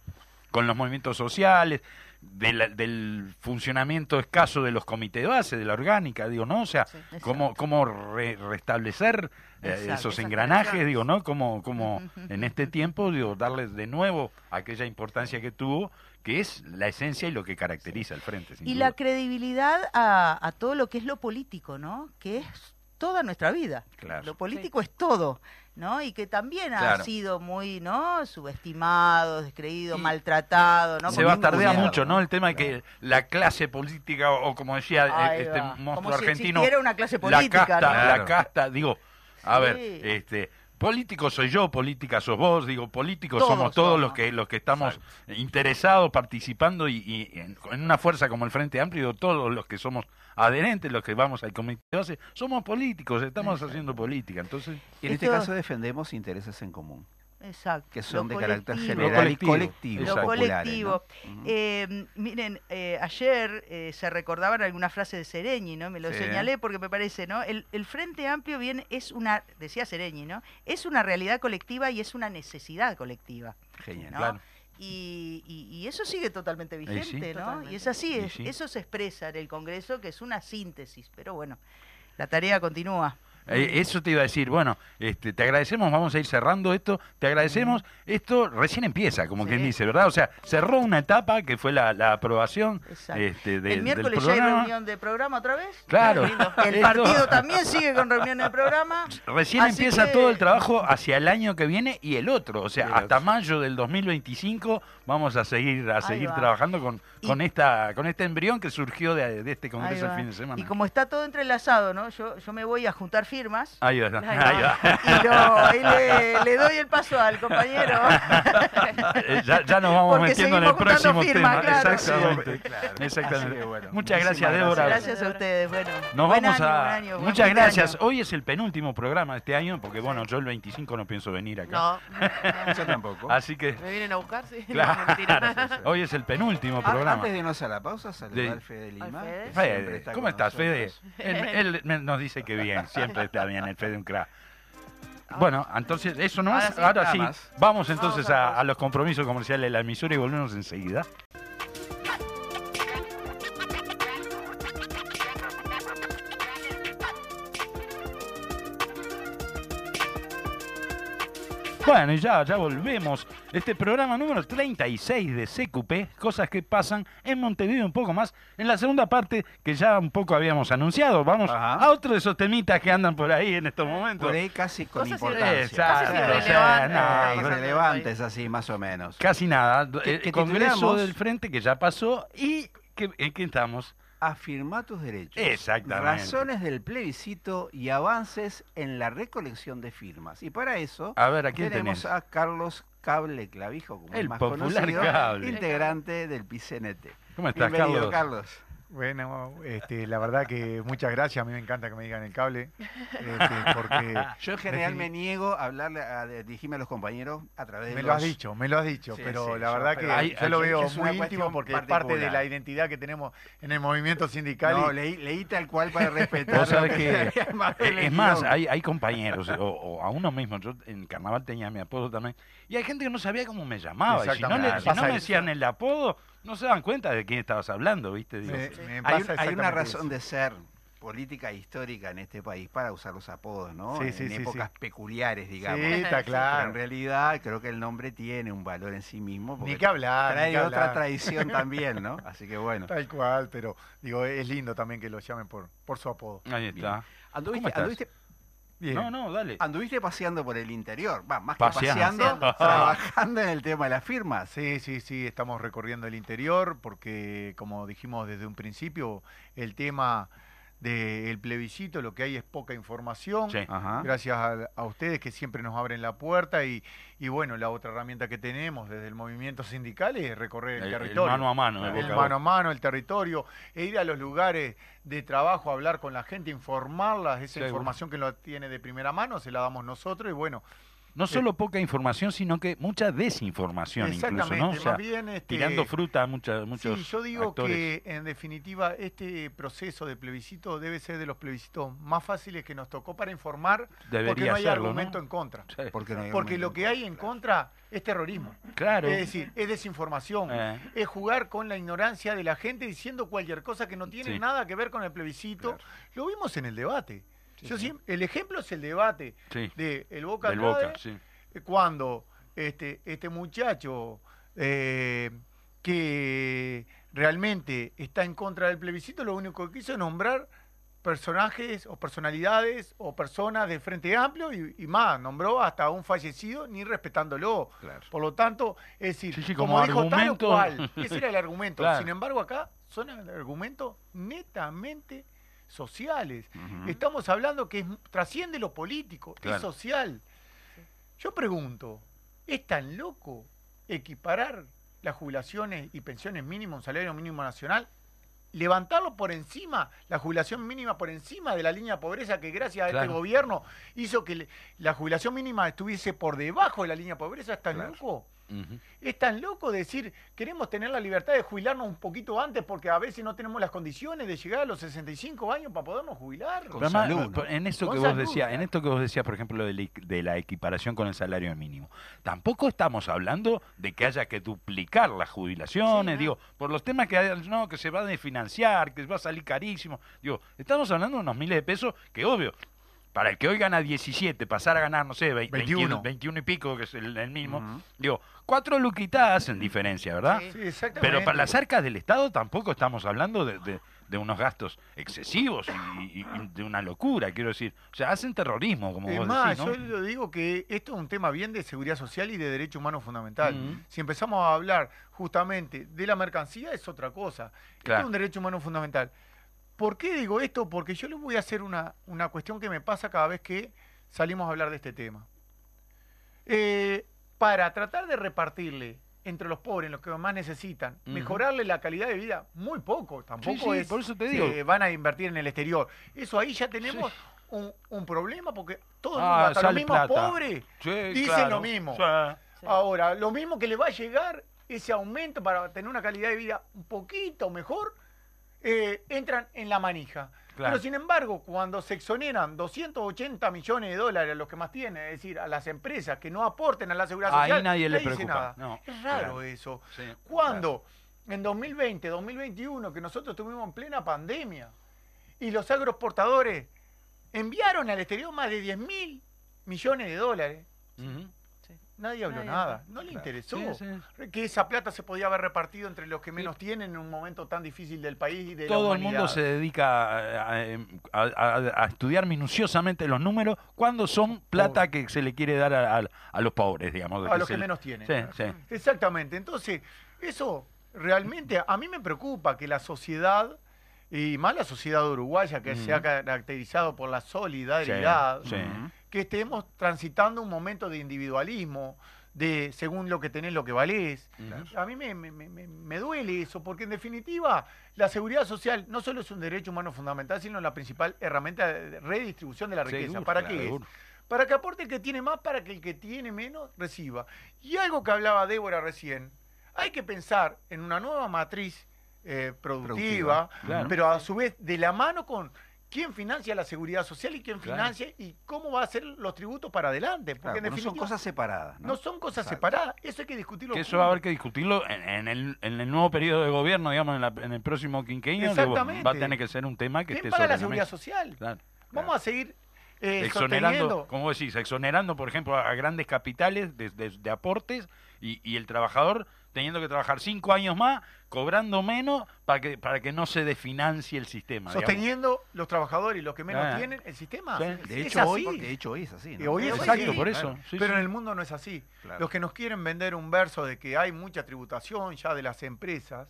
con los movimientos sociales, de la- del funcionamiento escaso de los comités de base, de la orgánica, digo, ¿no? O sea,
Sí,
cómo, cómo re- restablecer eh,
Exacto,
esos engranajes, digo, ¿no? Como, como
Ujú.
en este tiempo, digo, darles de nuevo aquella importancia que tuvo, que es la esencia y lo que caracteriza al frente. sin
y
duda.
la credibilidad a, a todo lo que es lo político, ¿no? Que es toda nuestra vida.
Claro.
Lo político es todo, ¿no? Y que también ha sido muy, ¿no? Subestimado, descreído,
Y
maltratado, ¿no?
se bastardea mucho, ¿no? El tema de que la clase política, o, como decía eh, este monstruo
Como si
argentino,
existiera una clase
la
política,
casta,
¿no?
la
Claro.
casta, digo, a
Sí.
ver, este, político soy yo, política sos vos, digo, políticos
Todos
somos todos
somos.
los que los que estamos interesados, participando y, y en, en una fuerza como el Frente Amplio, todos los que somos adherentes, los que vamos al comité de base, somos políticos, estamos haciendo política, entonces
Y en este caso defendemos intereses en común.
Exacto.
que son
Lo
de carácter general y
colectivo.
colectivo.
Lo colectivo. Eh, miren, eh, ayer eh, se recordaban algunas frases de Sereñi, ¿no? Me lo
Sí.
señalé porque me parece, ¿no? El, el Frente Amplio bien es una, decía Sereñi, ¿no? Es una realidad colectiva y es una necesidad colectiva.
Genial.
¿no?
Claro.
Y, y- y eso sigue totalmente vigente,
sí.
¿no?
Totalmente.
Y es así,
Y
es-
sí.
eso se expresa en el Congreso, que es una síntesis, pero bueno, la tarea continúa.
Eh, eso te iba a decir, bueno, este, te agradecemos, vamos a ir cerrando esto, te agradecemos, esto recién empieza, como
Sí.
quien dice, ¿verdad? O sea, cerró una etapa que fue la, la aprobación este, de-
el miércoles
del
ya hay reunión de programa otra vez.
Claro.
El
Esto-
partido también sigue con reuniones de programa.
Recién empieza
que-
todo el trabajo hacia el año que viene y el otro, o sea, hasta mayo del 2025 vamos a seguir a seguir trabajando con,
Y-
con esta con este embrión que surgió de, de este congreso el fin de semana.
Y como está todo entrelazado, ¿no? Yo, yo me voy a juntar firmas.
Ahí va,
Ahí
ahí
va.
va.
Y, lo- y le, le doy el paso al compañero.
Eh, ya, ya nos vamos
Porque
metiendo en el próximo tema.
claro.
Exactamente.
Sí, claro.
Exactamente.
Bueno,
Muchas gracias, Débora.
Gracias a ustedes. Bueno,
Nos
buen
vamos
año,
a.
buen año, buen
Muchas gracias.
año.
Hoy es el penúltimo programa de este año, porque bueno, yo el 25 no pienso venir acá.
No,
Yo tampoco.
Así que.
me vienen a buscar, sí.
Claro.
Mentira.
Hoy es el penúltimo
Ah,
programa.
Antes de irnos a la pausa, saludar
De-
al Fede Lima.
Fede.
Fede,
está
¿cómo estás, Fede?
nosotros.
Él, él nos dice que bien, siempre está bien el Fede un crack. Bueno, entonces eso no
Ahora
es.
sí.
Ahora sí,
más.
vamos entonces
Vamos a
a, a los compromisos comerciales de la emisora y volvemos enseguida. Bueno, y ya, ya volvemos. Este programa número 36 de CQP, cosas que pasan en Montevideo un poco más. En la segunda parte, que ya un poco habíamos anunciado, vamos
Ajá.
a otro de esos temitas que andan por ahí en estos momentos.
Por ahí casi con
Cosas
importancia.
Exacto,
Casi
o sea, no,
así más o menos.
Casi nada.
¿Qué-
el
qué
Congreso del Frente que ya pasó y que, en qué estamos.
Afirma tus derechos.
Exactamente.
Razones del plebiscito y avances en la recolección de firmas. Y para eso
A ver, ¿a quién
tenemos a Carlos Cable Clavijo, como
El
más
popular
conocido,
Cable.
integrante del PCNT.
¿Cómo estás,
Bienvenido,
Carlos?
Carlos.
Bueno, este, la verdad que muchas gracias. A mí me encanta que me digan el cable. este, porque
Yo en general me niego a hablarle, a dirigirme a los compañeros a través de
Me
los...
lo has dicho, me lo has dicho,
Sí,
pero
sí,
la verdad que
hay-
yo lo veo muy íntimo porque es parte de la identidad que tenemos en el movimiento sindical.
No,
y-
leí, leí tal cual para respetar.
Que, es más, hay, hay compañeros, o, o a uno mismo, yo en carnaval tenía mi apodo también, y hay gente que no sabía cómo me llamaba, y si no, le- si no me decían el apodo, no se dan cuenta de quién estabas hablando, ¿viste? Digo,
me-
Sí.
me
Hay,
pasa
hay una razón
eso.
de ser política e histórica en este país para usar los apodos, ¿no?
Sí, sí,
en
sí,
épocas
sí.
peculiares, digamos.
Sí, está
Pero en
claro.
realidad creo que el nombre tiene un valor en sí mismo.
Ni que hablar. ni
Trae
que
otra
hablar.
tradición también, ¿no? Así que bueno.
Tal cual, pero digo, es lindo también que lo llamen por, por su apodo.
ahí está.
¿Anduviste,
¿Cómo estás?
anduviste,
Bien.
No, no, dale.
anduviste paseando por el interior? Va, más
Paseando.
que paseando, trabajando en el tema de las firmas.
Sí, sí, sí, estamos recorriendo el interior porque, como dijimos desde un principio, el tema del plebiscito, lo que hay es poca información.
Sí.
Gracias a, a ustedes que siempre nos abren la puerta y, y bueno, la otra herramienta que tenemos desde el movimiento sindical es recorrer el,
El- el
territorio.
mano a mano, de
El
a
mano a mano, el territorio, e ir a los lugares de trabajo, hablar con la gente, informarlas, esa información que lo tiene de primera mano, se la damos nosotros y bueno,
No solo poca información, sino que mucha desinformación incluso,
exactamente,
¿no? O sea,
más bien este,
tirando fruta a mucha- muchos
Sí, yo digo
actores.
que en definitiva este proceso de plebiscito debe ser de los plebiscitos más fáciles que nos tocó para informar, porque no hay
serlo,
argumento
¿no?
en contra.
Sí.
Porque, no hay
Porque lo que hay en contra es terrorismo.
Claro.
Es decir, es desinformación.
Eh.
Es jugar con la ignorancia de la gente diciendo cualquier cosa que no tiene
Sí.
nada que ver con el plebiscito.
Claro.
Lo vimos en el debate. Yo el ejemplo es el debate de el Boca
Del Boca,
eh, cuando este, este muchacho eh, que realmente está en contra del plebiscito, lo único que quiso es nombrar personajes o personalidades o personas del Frente Amplio y, y más, nombró hasta un fallecido ni respetándolo.
Claro.
Por lo tanto, es decir,
Sí, sí,
como,
como
dijo tal o cual, ese era el argumento.
Claro.
Sin embargo, acá son argumentos netamente sociales. Estamos hablando que es- trasciende lo político,
Claro.
es social. Yo pregunto, ¿es tan loco equiparar las jubilaciones y pensiones mínimas un salario mínimo nacional? levantarlo por encima, la jubilación mínima por encima de la línea de pobreza que gracias a este gobierno hizo que le- la jubilación mínima estuviese por debajo de la línea de pobreza, ¿es tan
Claro.
loco? Es tan loco decir, queremos tener la libertad de jubilarnos un poquito antes porque a veces no tenemos las condiciones de llegar a los 65 años para podernos jubilar.
Con
Pero además,
salud,
en eso
Con
que vos
salud,
decías, en esto que vos decías, por ejemplo, de la, equ- de la equiparación con el salario mínimo, tampoco estamos hablando de que haya que duplicar las jubilaciones,
Sí, ¿no?
digo, por los temas que hay, no, que se va a desfinanciar, que va a salir carísimo, digo, estamos hablando de unos miles de pesos que obvio. Para el que hoy gana 17, pasar a ganar, no sé, 20,
21.
21, 21 y pico, que es el, el mismo, digo, cuatro luquitas hacen diferencia, ¿verdad?
Sí.
Sí, exactamente.
Pero para las arcas del Estado tampoco estamos hablando de, de- de unos gastos excesivos y, y- y de una locura, quiero decir. O sea, hacen terrorismo, como
Es
vos
más,
decís, ¿no?
yo lo digo que esto es un tema bien de seguridad social y de derecho humano fundamental. Si empezamos a hablar justamente de la mercancía, es otra cosa. Esto
Claro.
es un derecho humano fundamental. ¿Por qué digo esto? Porque yo les voy a hacer una, una cuestión que me pasa cada vez que salimos a hablar de este tema. Eh, para tratar de repartirle entre los pobres, los que más necesitan, mejorarle la calidad de vida, muy poco, tampoco
sí,
es
por eso te
que
digo.
van a invertir en el exterior. Eso ahí ya tenemos
Sí.
un, un problema porque todo el
Ah,
hasta los mismos
plata.
pobres,
Sí,
dicen
claro.
lo mismo.
Sí.
Sí.
Ahora, lo mismo que le va a llegar ese aumento para tener una calidad de vida un poquito mejor, eh, entran en la manija.
Claro.
Pero sin embargo, cuando se exoneran 280 millones de dólares a los que más tienen, es decir, a las empresas que no aporten a la seguridad
Ahí
social,
nadie le
dice
preocupa.
nada.
No,
es raro
claro.
eso.
Sí,
Cuando en 2020, 2021, que nosotros estuvimos en plena pandemia y los agroexportadores enviaron al exterior más de 10 mil millones de dólares,
Ujú.
Nadie habló
Nadie
nada, no le interesó
Sí, sí.
que esa plata se podía haber repartido entre los que menos tienen en un momento tan difícil del país y de la
Todo el mundo se dedica a, a- a- a estudiar minuciosamente los números cuando son plata que se le quiere dar a, los pobres, digamos.
a los que
le-
menos tienen. Exactamente. Entonces, eso realmente a mí me preocupa que la sociedad, y más la sociedad uruguaya, que se ha caracterizado por la solidaridad,
Sí, sí.
Ujú.
que estemos transitando un momento de individualismo, de según lo que tenés, lo que valés. A mí me, me- me- me- duele eso, porque en definitiva la seguridad social no solo es un derecho humano fundamental, sino la principal herramienta de redistribución de la riqueza.
Seguro,
¿Para
claro,
qué es? Para que aporte el que tiene más, para que el que tiene menos reciba. Y algo que hablaba Débora recién, hay que pensar en una nueva matriz eh, productiva,
Productiva,
claro.
pero a su vez de la mano con quién financia la seguridad social y quién
Claro.
financia y cómo va a ser los tributos para adelante. Porque
Claro,
en
no son cosas separadas. ¿no?
no son cosas
Exacto.
separadas, eso hay que discutirlo.
Que eso va a haber que discutirlo en, en el, en el nuevo periodo de gobierno, digamos, en, la- en el próximo quinquenio. que
Exactamente.
va a tener que ser un tema que
¿Quién
esté
paga
sobre
la
la
seguridad social?
Claro.
Vamos a seguir eh,
exonerando, como decís, exonerando, por ejemplo, a grandes capitales de, de- de aportes y, y el trabajador teniendo que trabajar cinco años más, cobrando menos para que para que no se desfinancie el sistema. digamos.
Sosteniendo los trabajadores y los que menos
Ah.
tienen el sistema.
De hecho, hoy,
así.
de hecho, hoy es así. ¿no?
Hoy es
Exacto,
así,
por
claro.
eso. sí,
pero
sí.
en el mundo no es así.
Claro.
Los que nos quieren vender un verso de que hay mucha tributación ya de las empresas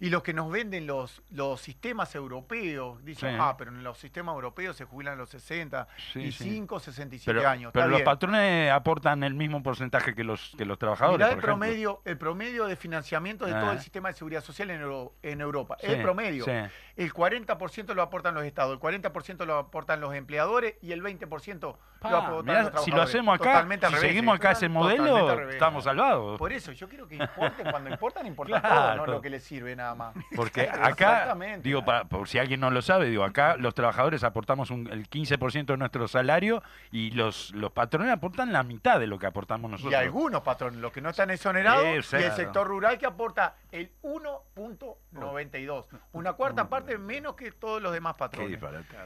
y los que nos venden los, los sistemas europeos, dicen,
Sí.
ah, pero en los sistemas europeos se jubilan los 60
Sí,
y
sí.
5, 67
Pero,
años.
pero los
bien.
patrones aportan el mismo porcentaje que los que los trabajadores.
Mirá el
por ejemplo.
promedio, el promedio de financiamiento de
Ah.
todo el sistema de seguridad social en, Euro- en Europa.
Sí,
el promedio.
sí.
El 40% lo aportan los estados, el 40% lo aportan los empleadores y el 20%
Pa,
lo aportan
mirá,
los trabajadores.
si lo hacemos acá,
Totalmente
si seguimos acá ese modelo, estamos salvados.
Por eso, yo quiero que importen, cuando importan, importan
Claro.
todo, no lo que les sirve nada más.
Porque acá, digo, para, por si alguien no lo sabe, digo, acá los trabajadores aportamos un- el 15% de nuestro salario y los, los patrones aportan la mitad de lo que aportamos nosotros.
Y algunos patrones, los que no están exonerados,
Sí,
y el sector rural que aporta el 1.92, una cuarta parte menos que todos los demás patrones.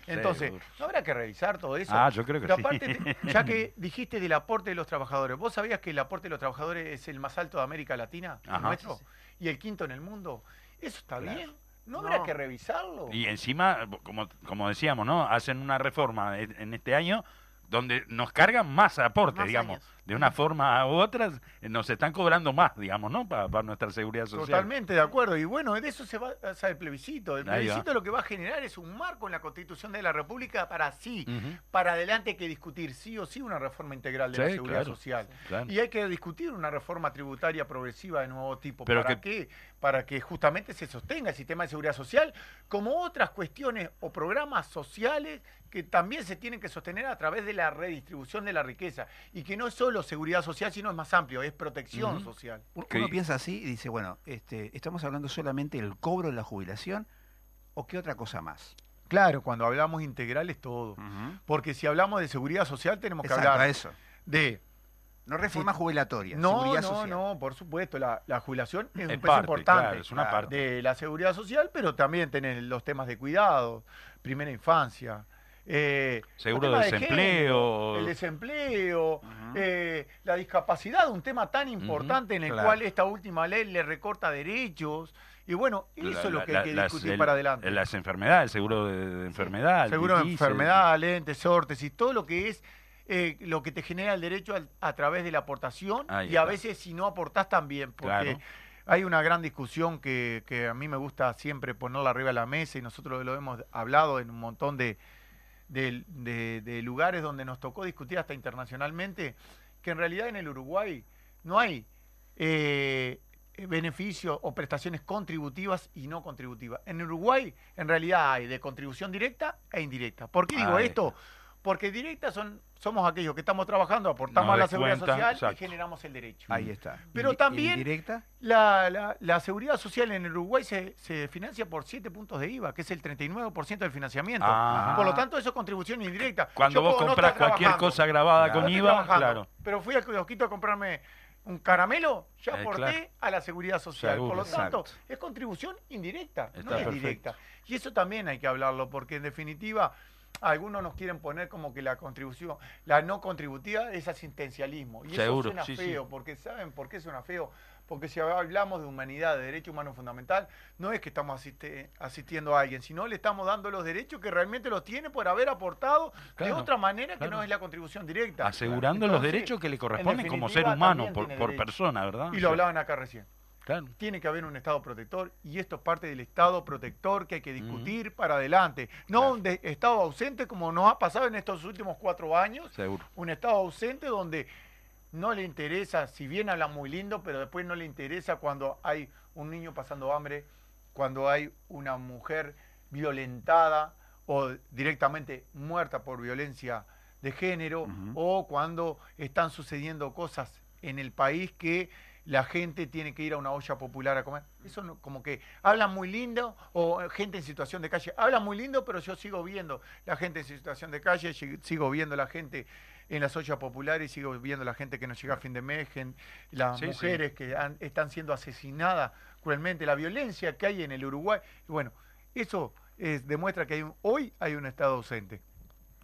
Entonces. ¿no habrá que revisar todo eso?
Ah, yo creo que
Pero
sí.
aparte, te- ya que dijiste del aporte de los trabajadores, ¿vos sabías que el aporte de los trabajadores es el más alto de América Latina, el nuestro, y el quinto en el mundo? ¿Eso está
Claro.
bien? ¿No habrá
No.
que revisarlo?
Y encima, como, como decíamos, ¿no? Hacen una reforma en en este año donde nos cargan más aportes,
Más
digamos.
años.
De una forma u otra, nos están cobrando más, digamos, ¿no? Para, nuestra seguridad social.
Totalmente de acuerdo. Y bueno, de eso se va a el plebiscito. El
Ahí va.
plebiscito lo que va a generar es un marco en la Constitución de la República para sí, para adelante hay que discutir sí o sí una reforma integral de la seguridad
claro,
social.
claro.
Y hay que discutir una reforma tributaria progresiva de nuevo tipo.
Pero
¿Para
que-
qué? Para que justamente se sostenga el sistema de seguridad social, como otras cuestiones o programas sociales que también se tienen que sostener a través de la redistribución de la riqueza. Y que no es solo seguridad social, sino es más amplio, es protección
Ujú.
social.
Uno piensa así y dice, bueno, este, ¿estamos hablando solamente del cobro de la jubilación o qué otra cosa más?
Claro, cuando hablamos integral es todo. Porque si hablamos de seguridad social tenemos que
Exacto,
hablar
eso.
de...
No reforma jubilatoria,
No,
seguridad
no,
social.
no, por supuesto, la, la jubilación es un
Es parte,
importante
claro, es una
claro,
parte.
de la seguridad social, pero también tener los temas de cuidado, primera infancia, eh,
Seguro de desempleo.
género, el desempleo, eh, la discapacidad, un tema tan importante en el
claro.
cual esta última ley le recorta derechos. Y bueno, eso
La-
es lo que
la-
hay que
las-
discutir
el-
para adelante.
Las enfermedades, seguro de, de enfermedad.
Seguro de enfermedad, lentes, órtesis, todo lo que es eh, lo que te genera el derecho a, través de la aportación
Ahí
y a veces si no aportás también, porque
Claro.
hay una gran discusión que, que a mí me gusta siempre ponerla arriba de la mesa y nosotros lo hemos hablado en un montón de, de- de- de lugares donde nos tocó discutir hasta internacionalmente, que en realidad en el Uruguay no hay eh, beneficios o prestaciones contributivas y no contributivas. En Uruguay en realidad hay de contribución directa e indirecta. ¿Por qué digo esto? Porque directas son, somos aquellos que estamos trabajando, aportamos a la seguridad social
exacto.
y generamos el derecho.
Ahí está.
Pero también-
Indirecta,
La, la- la seguridad social en Uruguay se, se financia por 7 puntos de IVA, que es el 39% del financiamiento.
Ajá.
Por lo tanto, eso es contribución indirecta.
Cuando
Yo
vos
no
compras cualquier cosa grabada
Claro.
con IVA, claro.
Pero fui al kiosquito a comprarme un caramelo, ya
Eh,
aporté
claro.
a la seguridad social.
Seguro,
Por lo tanto,
exacto.
es contribución indirecta, no es
perfecto.
directa. Y eso también hay que hablarlo, porque en definitiva, algunos nos quieren poner como que la contribución, la no contributiva es asistencialismo. Y
Seguro,
eso suena
sí, sí.
feo, porque ¿saben por qué suena feo? Porque si hablamos de humanidad, de derecho humano fundamental, no es que estamos asiste- asistiendo a alguien, sino le estamos dando los derechos que realmente los tiene por haber aportado
Claro,
de otra manera que no es la contribución directa.
Asegurando los derechos que le
en
corresponden como ser humano, por, persona, ¿verdad?
Y lo hablaban acá recién.
Claro.
Tiene que haber un Estado protector y esto es parte del Estado protector que hay que discutir para adelante. No
Claro.
un de- Estado ausente como nos ha pasado en estos últimos cuatro años,
Seguro.
un Estado ausente donde no le interesa, si bien habla muy lindo, pero después no le interesa cuando hay un niño pasando hambre, cuando hay una mujer violentada o directamente muerta por violencia de género, o cuando están sucediendo cosas en el país que la gente tiene que ir a una olla popular a comer. Eso no- como que hablan muy lindo, o eh, gente en situación de calle, hablan muy lindo, pero yo sigo viendo la gente en situación de calle, sig- sigo viendo la gente en las ollas populares, sigo viendo la gente que no llega a fin de mes, las
Sí, sí.
mujeres que han- están siendo asesinadas cruelmente, la violencia que hay en el Uruguay. Bueno, eso es- demuestra que hay un- hoy hay un Estado ausente.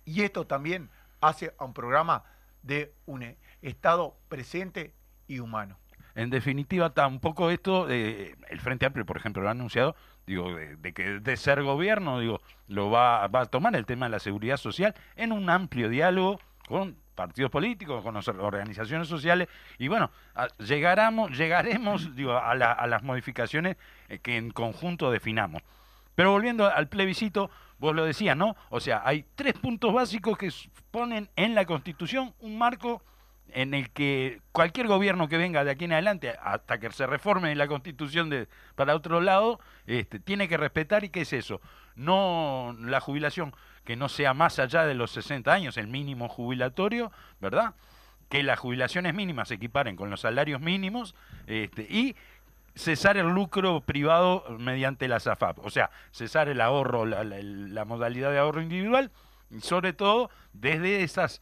Y esto también hace a un programa de un eh, Estado presente y humano.
En definitiva, tampoco esto, eh, el Frente Amplio, por ejemplo, lo ha anunciado, digo, de, de que de ser gobierno, digo, lo va, va a tomar el tema de la seguridad social en un amplio diálogo con partidos políticos, con las organizaciones sociales, y bueno, llegaremos, llegaremos digo, a, la- a las modificaciones eh, que en conjunto definamos. Pero volviendo al plebiscito, vos lo decías, ¿no? O sea, hay tres puntos básicos que ponen en la Constitución un marco en el que cualquier gobierno que venga de aquí en adelante, hasta que se reforme la Constitución de para otro lado, este, tiene que respetar y qué es eso, no la jubilación que no sea más allá de los 60 años, el mínimo jubilatorio, ¿verdad? Que las jubilaciones mínimas se equiparen con los salarios mínimos este, y cesar el lucro privado mediante la SAFAP, o sea, cesar el ahorro, la, la- la modalidad de ahorro individual, y sobre todo desde esas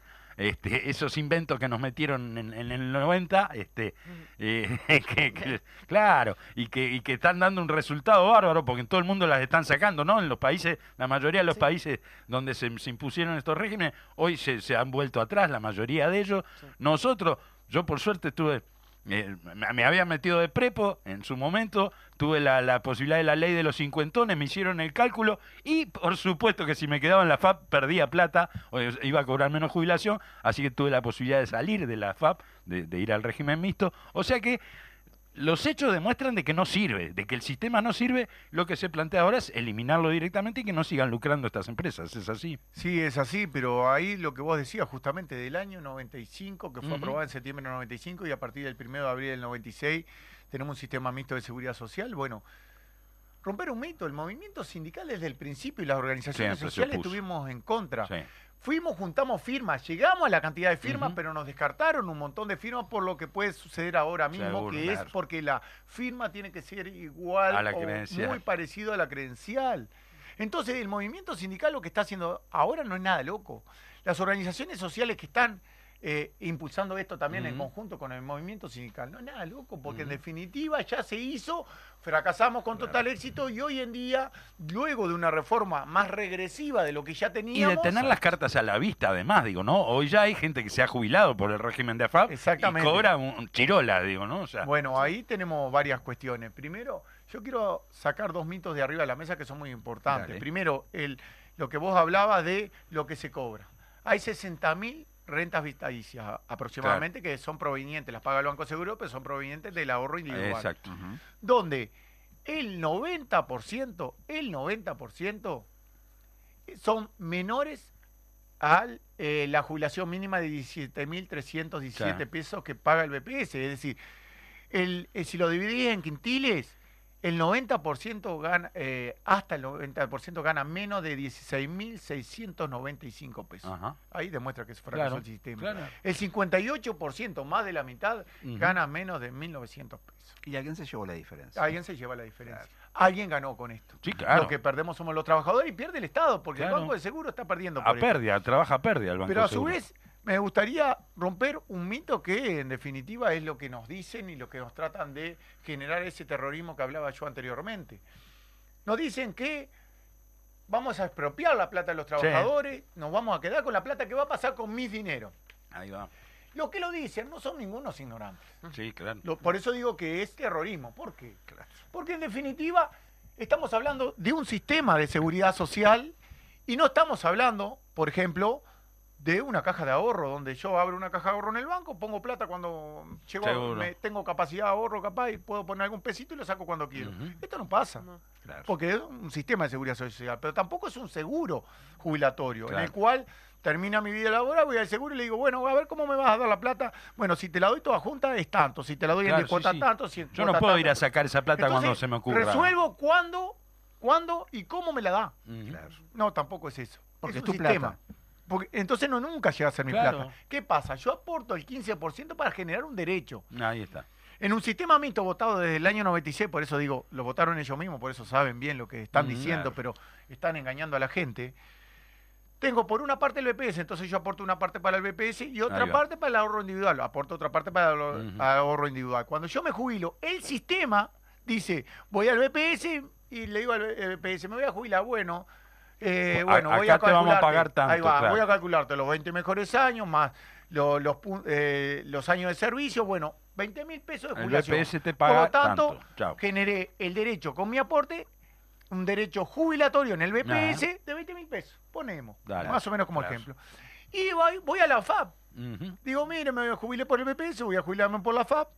este, esos inventos que nos metieron en, en el 90, este, eh, que- que- claro, y que, y que están dando un resultado bárbaro, porque en todo el mundo las están sacando, ¿no? En los países, la mayoría de los países donde se, se impusieron estos regímenes, hoy se, se han vuelto atrás, la mayoría de ellos. Nosotros, yo por suerte estuve me había metido de prepo en su momento, tuve la, la posibilidad de la ley de los cincuentones, me hicieron el cálculo y por supuesto que si me quedaba en la FAP perdía plata, o iba a cobrar menos jubilación, así que tuve la posibilidad de salir de la FAP, de, de ir al régimen mixto. O sea que los hechos demuestran de que no sirve, de que el sistema no sirve, lo que se plantea ahora es eliminarlo directamente y que no sigan lucrando estas empresas, ¿es así?
Sí, es así, pero ahí lo que vos decías justamente del año 95, que fue aprobado en septiembre del 95 y a partir del 1 de abril del 96 tenemos un sistema mixto de seguridad social. Bueno, romper un mito, el movimiento sindical desde el principio y las organizaciones
Siempre
sociales estuvimos en contra.
Sí.
Fuimos, juntamos firmas, llegamos a la cantidad de firmas, pero nos descartaron un montón de firmas por lo que puede suceder ahora mismo,
Seguro,
que
claro.
es porque la firma tiene que ser igual
A la
o
credencial.
muy parecido a la credencial. Entonces, el movimiento sindical lo que está haciendo ahora no es nada loco. Las organizaciones sociales que están eh, impulsando esto también en conjunto con el movimiento sindical, no es nada loco, porque en definitiva ya se hizo, fracasamos con total éxito y hoy en día, luego de una reforma más regresiva de lo que ya
Y
teníamos...
de tener las cartas a la vista, además, digo, ¿no? Hoy ya hay gente que se ha jubilado por el régimen de AFAP
Exactamente.
y cobra un, un chirola, digo, ¿no? O sea,
Bueno, ahí tenemos varias cuestiones. Primero, yo quiero sacar dos mitos de arriba de la mesa que son muy importantes.
Dale.
Primero, el, lo que vos hablabas de lo que se cobra. Hay 60.000 rentas vitalicias aproximadamente que son provenientes, las paga el Banco Seguro, pero son provenientes del ahorro individual.
exacto.
Donde el 90%, el 90% son menores a la jubilación mínima de 17.317
Claro.
pesos que paga el BPS. Es decir, el, eh, si lo dividís en quintiles, el 90% gana, eh, hasta el 90% gana menos de 16.695 pesos.
Ajá.
Ahí demuestra que se fracasó
Claro,
el sistema.
claro.
El 58%, más de la mitad, gana menos de 1.900 pesos.
¿Y alguien se llevó la diferencia?
Alguien se lleva la diferencia. Alguien ganó con esto.
Sí, claro.
Lo que perdemos somos los trabajadores y pierde el Estado, porque
Claro.
el Banco de Seguro está perdiendo
A
por esto.
pérdida, trabaja a pérdida el Banco
Pero a su
Seguro.
vez, me gustaría romper un mito que en definitiva es lo que nos dicen y lo que nos tratan de generar ese terrorismo que hablaba yo anteriormente. Nos dicen que vamos a expropiar la plata de los trabajadores, nos vamos a quedar con la plata que va a pasar con mis dinero.
Ahí va.
Los que lo dicen no son ningunos ignorantes.
Sí, claro.
Lo- por eso digo que es terrorismo. ¿Por qué? Porque en definitiva estamos hablando de un sistema de seguridad social y no estamos hablando, por ejemplo, de una caja de ahorro, donde yo abro una caja de ahorro en el banco, pongo plata cuando llego, me- tengo capacidad de ahorro capaz y puedo poner algún pesito y lo saco cuando quiero. Esto no pasa.
Claro.
Porque es un sistema de seguridad social, pero tampoco es un seguro jubilatorio, en el cual termina mi vida laboral, voy al seguro y le digo, bueno, a ver cómo me vas a dar la plata. Bueno, si te la doy toda junta es tanto, si te la doy
Claro,
en
sí,
cuota
sí.
tanto, si en
Yo no puedo
tanto.
ir a sacar esa plata cuando se me ocurra.
Resuelvo cuándo, cuándo y cómo me la da. No, tampoco es eso.
Porque
es
es
un
tu
sistema.
plata.
Porque, entonces no nunca llega a ser mi
Claro.
plata. ¿Qué pasa? Yo aporto el 15% para generar un derecho.
Ahí está.
En un sistema mixto votado desde el año 96, por eso digo, lo votaron ellos mismos, por eso saben bien lo que están
Mm,
diciendo,
claro.
pero están engañando a la gente. Tengo por una parte el BPS, entonces yo aporto una parte para el BPS y otra parte para el ahorro individual. Aporto otra parte para el ahorro- individual. Cuando yo me jubilo, el sistema dice, voy al BPS y le digo al BPS, me voy a jubilar, bueno, eh,
A-
bueno, voy
acá
a
te vamos a pagar tanto,
Ahí va,
claro.
voy a calcularte los 20 mejores años más lo- los, eh, los años de servicio, bueno, 20 mil pesos de
El
jubilación.
BPS te
Por
paga
lo tanto,
tanto.
Generé el derecho con mi aporte, un derecho jubilatorio en el BPS de 20 mil pesos, ponemos,
Dale,
más o menos como
claro.
ejemplo. Y voy, voy a la FAP, digo, mire, me jubilé por el BPS, voy a jubilarme por la FAP,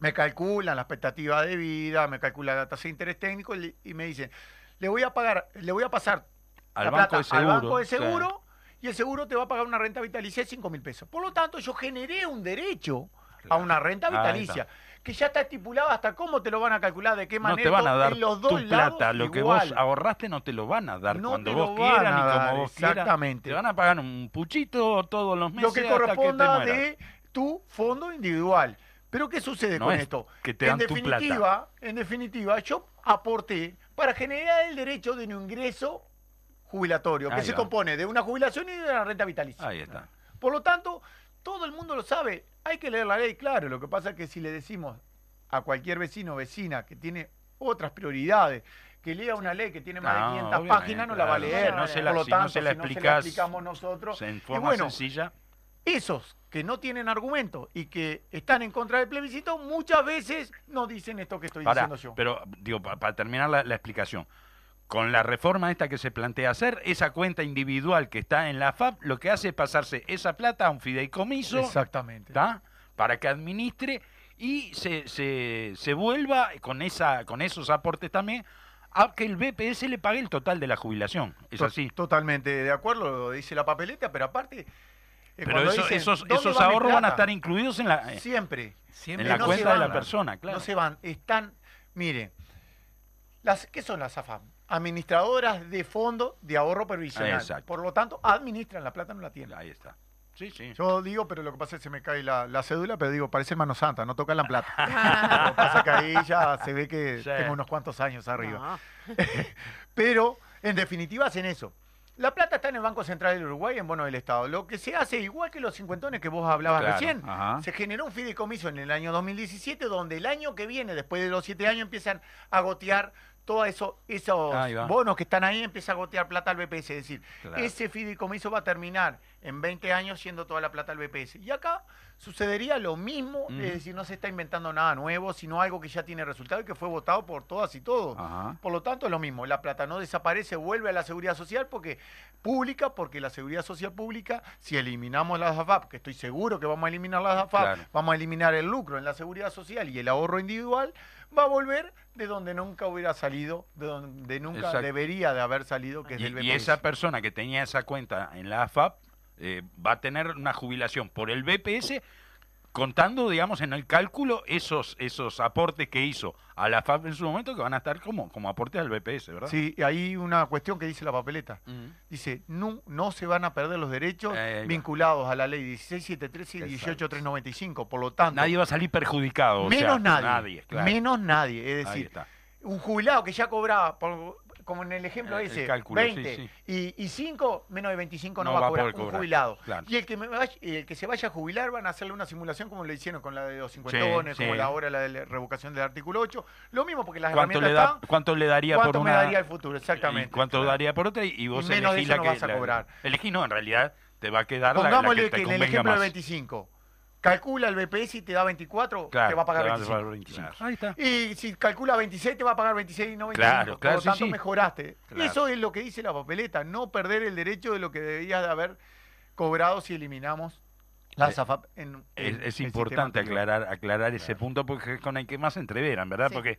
me calculan la expectativa de vida, me calculan la tasa de interés técnico y, y me dicen, le voy a pagar, le voy a pasar
Al
la
banco
plata
de seguro.
al banco de
claro.
seguro y el seguro te va a pagar una renta vitalicia de 5 mil pesos. Por lo tanto, yo generé un derecho a una renta vitalicia que ya está estipulado hasta cómo te lo van a calcular, de qué
No
manera.
te van a dar
en los
tu
dos lados
plata, lo que
igual.
vos ahorraste no te lo van a dar
No
cuando
te
vos quieras ni como vos quieras.
exactamente.
Te van a pagar un puchito todos los meses
Lo que
hasta que te
corresponda
mueras.
de tu fondo individual. Pero ¿qué sucede
No
con
es
esto?
que te
en
dan tu plata.
definitiva, en definitiva, yo aporté para generar el derecho de un ingreso jubilatorio, que
Ahí
se
va.
compone de una jubilación y de una renta vitalicia.
Ahí está.
Por lo tanto, todo el mundo lo sabe. Hay que leer la ley, claro. Lo que pasa es que si le decimos a cualquier vecino o vecina que tiene otras prioridades, que lea una ley que tiene más
No,
de 500
obviamente,
páginas, no la va a leer.
No se
Por
la-
lo
si no
tanto,
se la
si no
explicás
explicamos nosotros.
En
y
forma
bueno,
sencilla.
esos que no tienen argumento y que están en contra del plebiscito, muchas veces no dicen esto que estoy
Pará,
diciendo yo.
pero digo, pa- para terminar la, la explicación, con la reforma esta que se plantea hacer, esa cuenta individual que está en la FAP, lo que hace es pasarse esa plata a un fideicomiso,
Exactamente.
¿tá? Para que administre y se, se, se vuelva con esa con esos aportes también a que el BPS le pague el total de la jubilación. Es así.
Totalmente de acuerdo, lo dice la papeleta, pero aparte... eh,
Pero
cuando
eso-
dicen,
esos,
"¿Dónde
esos ahorros van a
plata?",
estar incluidos en la, eh,
Siempre.
en la
no
cuenta de la persona, claro.
No se van, están, mire, las, ¿qué son las AFAM? Administradoras de fondo de ahorro previsional.
Exacto.
Por lo tanto, administran, la plata no la tienen.
Ahí está. Sí, sí.
Yo digo, pero lo que pasa es que se me cae la, la cédula, pero digo, parece mano santa, no tocan la plata. lo que pasa es que ahí ya se ve que
Sí.
tengo unos cuantos años arriba.
No.
Pero, en definitiva, hacen eso. La plata está en el Banco Central del Uruguay, en bono del Estado. Lo que se hace, igual que los cincuentones que vos hablabas
Claro,
recién,
ajá.
se generó un fideicomiso en el año 2017, donde el año que viene, después de los siete años, empiezan a gotear todos eso, esos bonos que están ahí, empieza a gotear plata al BPS. Es decir,
Claro.
ese fideicomiso va a terminar en 20 años siendo toda la plata al BPS. Y acá sucedería lo mismo, es decir, no se está inventando nada nuevo, sino algo que ya tiene resultado y que fue votado por todas y todos.
Ajá.
Por lo tanto, es lo mismo, la plata no desaparece, vuelve a la seguridad social porque pública, porque la seguridad social pública, si eliminamos las AFAP, que estoy seguro que vamos a eliminar las AFAP,
Claro.
vamos a eliminar el lucro en la seguridad social y el ahorro individual, va a volver de donde nunca hubiera salido, de donde nunca
Exacto.
debería de haber salido, que es
Y,
del BPS.
y esa persona que tenía esa cuenta en la AFAP eh, va a tener una jubilación por el BPS contando, digamos, en el cálculo esos esos aportes que hizo a la AFAP en su momento que van a estar como, como aportes al BPS, ¿verdad?
Sí, hay una cuestión que dice la papeleta. Dice, no, no se van a perder los derechos
Eh,
vinculados a la ley 1673 y
Exacto.
18395. Por lo tanto,
Nadie va a salir perjudicaado. o
menos
sea,
nadie,
claro.
menos nadie. Es decir, un jubilado que ya cobraba, por- como en el ejemplo
Eh, el
ese,
cálculo, sí,
20
sí.
Y, y 5, menos de 25 no,
No
va,
va
a cobrar un jubilado.
claro.
Y el que, me vaya- el que se vaya a jubilar van a hacerle una simulación como lo hicieron con la de los cincuentones,
Sí,
como
sí.
la ahora la de la revocación del artículo 8. Lo mismo porque las
¿Cuánto
herramientas
le, da,
están.
¿Cuánto le daría
¿Cuánto
por
me
una...
daría el futuro? Exactamente.
¿Cuánto
Claro.
daría por otra? Y, vos
Y menos de
elegís
eso
la
no
que...
vas a
la-
cobrar.
Elegís, no, en realidad te va a quedar la,
Pongámosle
que
en el ejemplo del 25, calcula el BPS y te da 24,
Claro,
te va a pagar
te
25.
25. Ahí está.
Y si calcula 26, te va a pagar 26 y no 25.
Claro, claro,
Por lo tanto,
sí.
mejoraste.
Claro.
Eso es lo que dice la papeleta, no perder el derecho de lo que deberías de haber cobrado si eliminamos las
Eh,
AFAP en, en
Es, es importante aclarar aclarar ese punto porque es con el que más entreveran, ¿verdad?
Sí.
Porque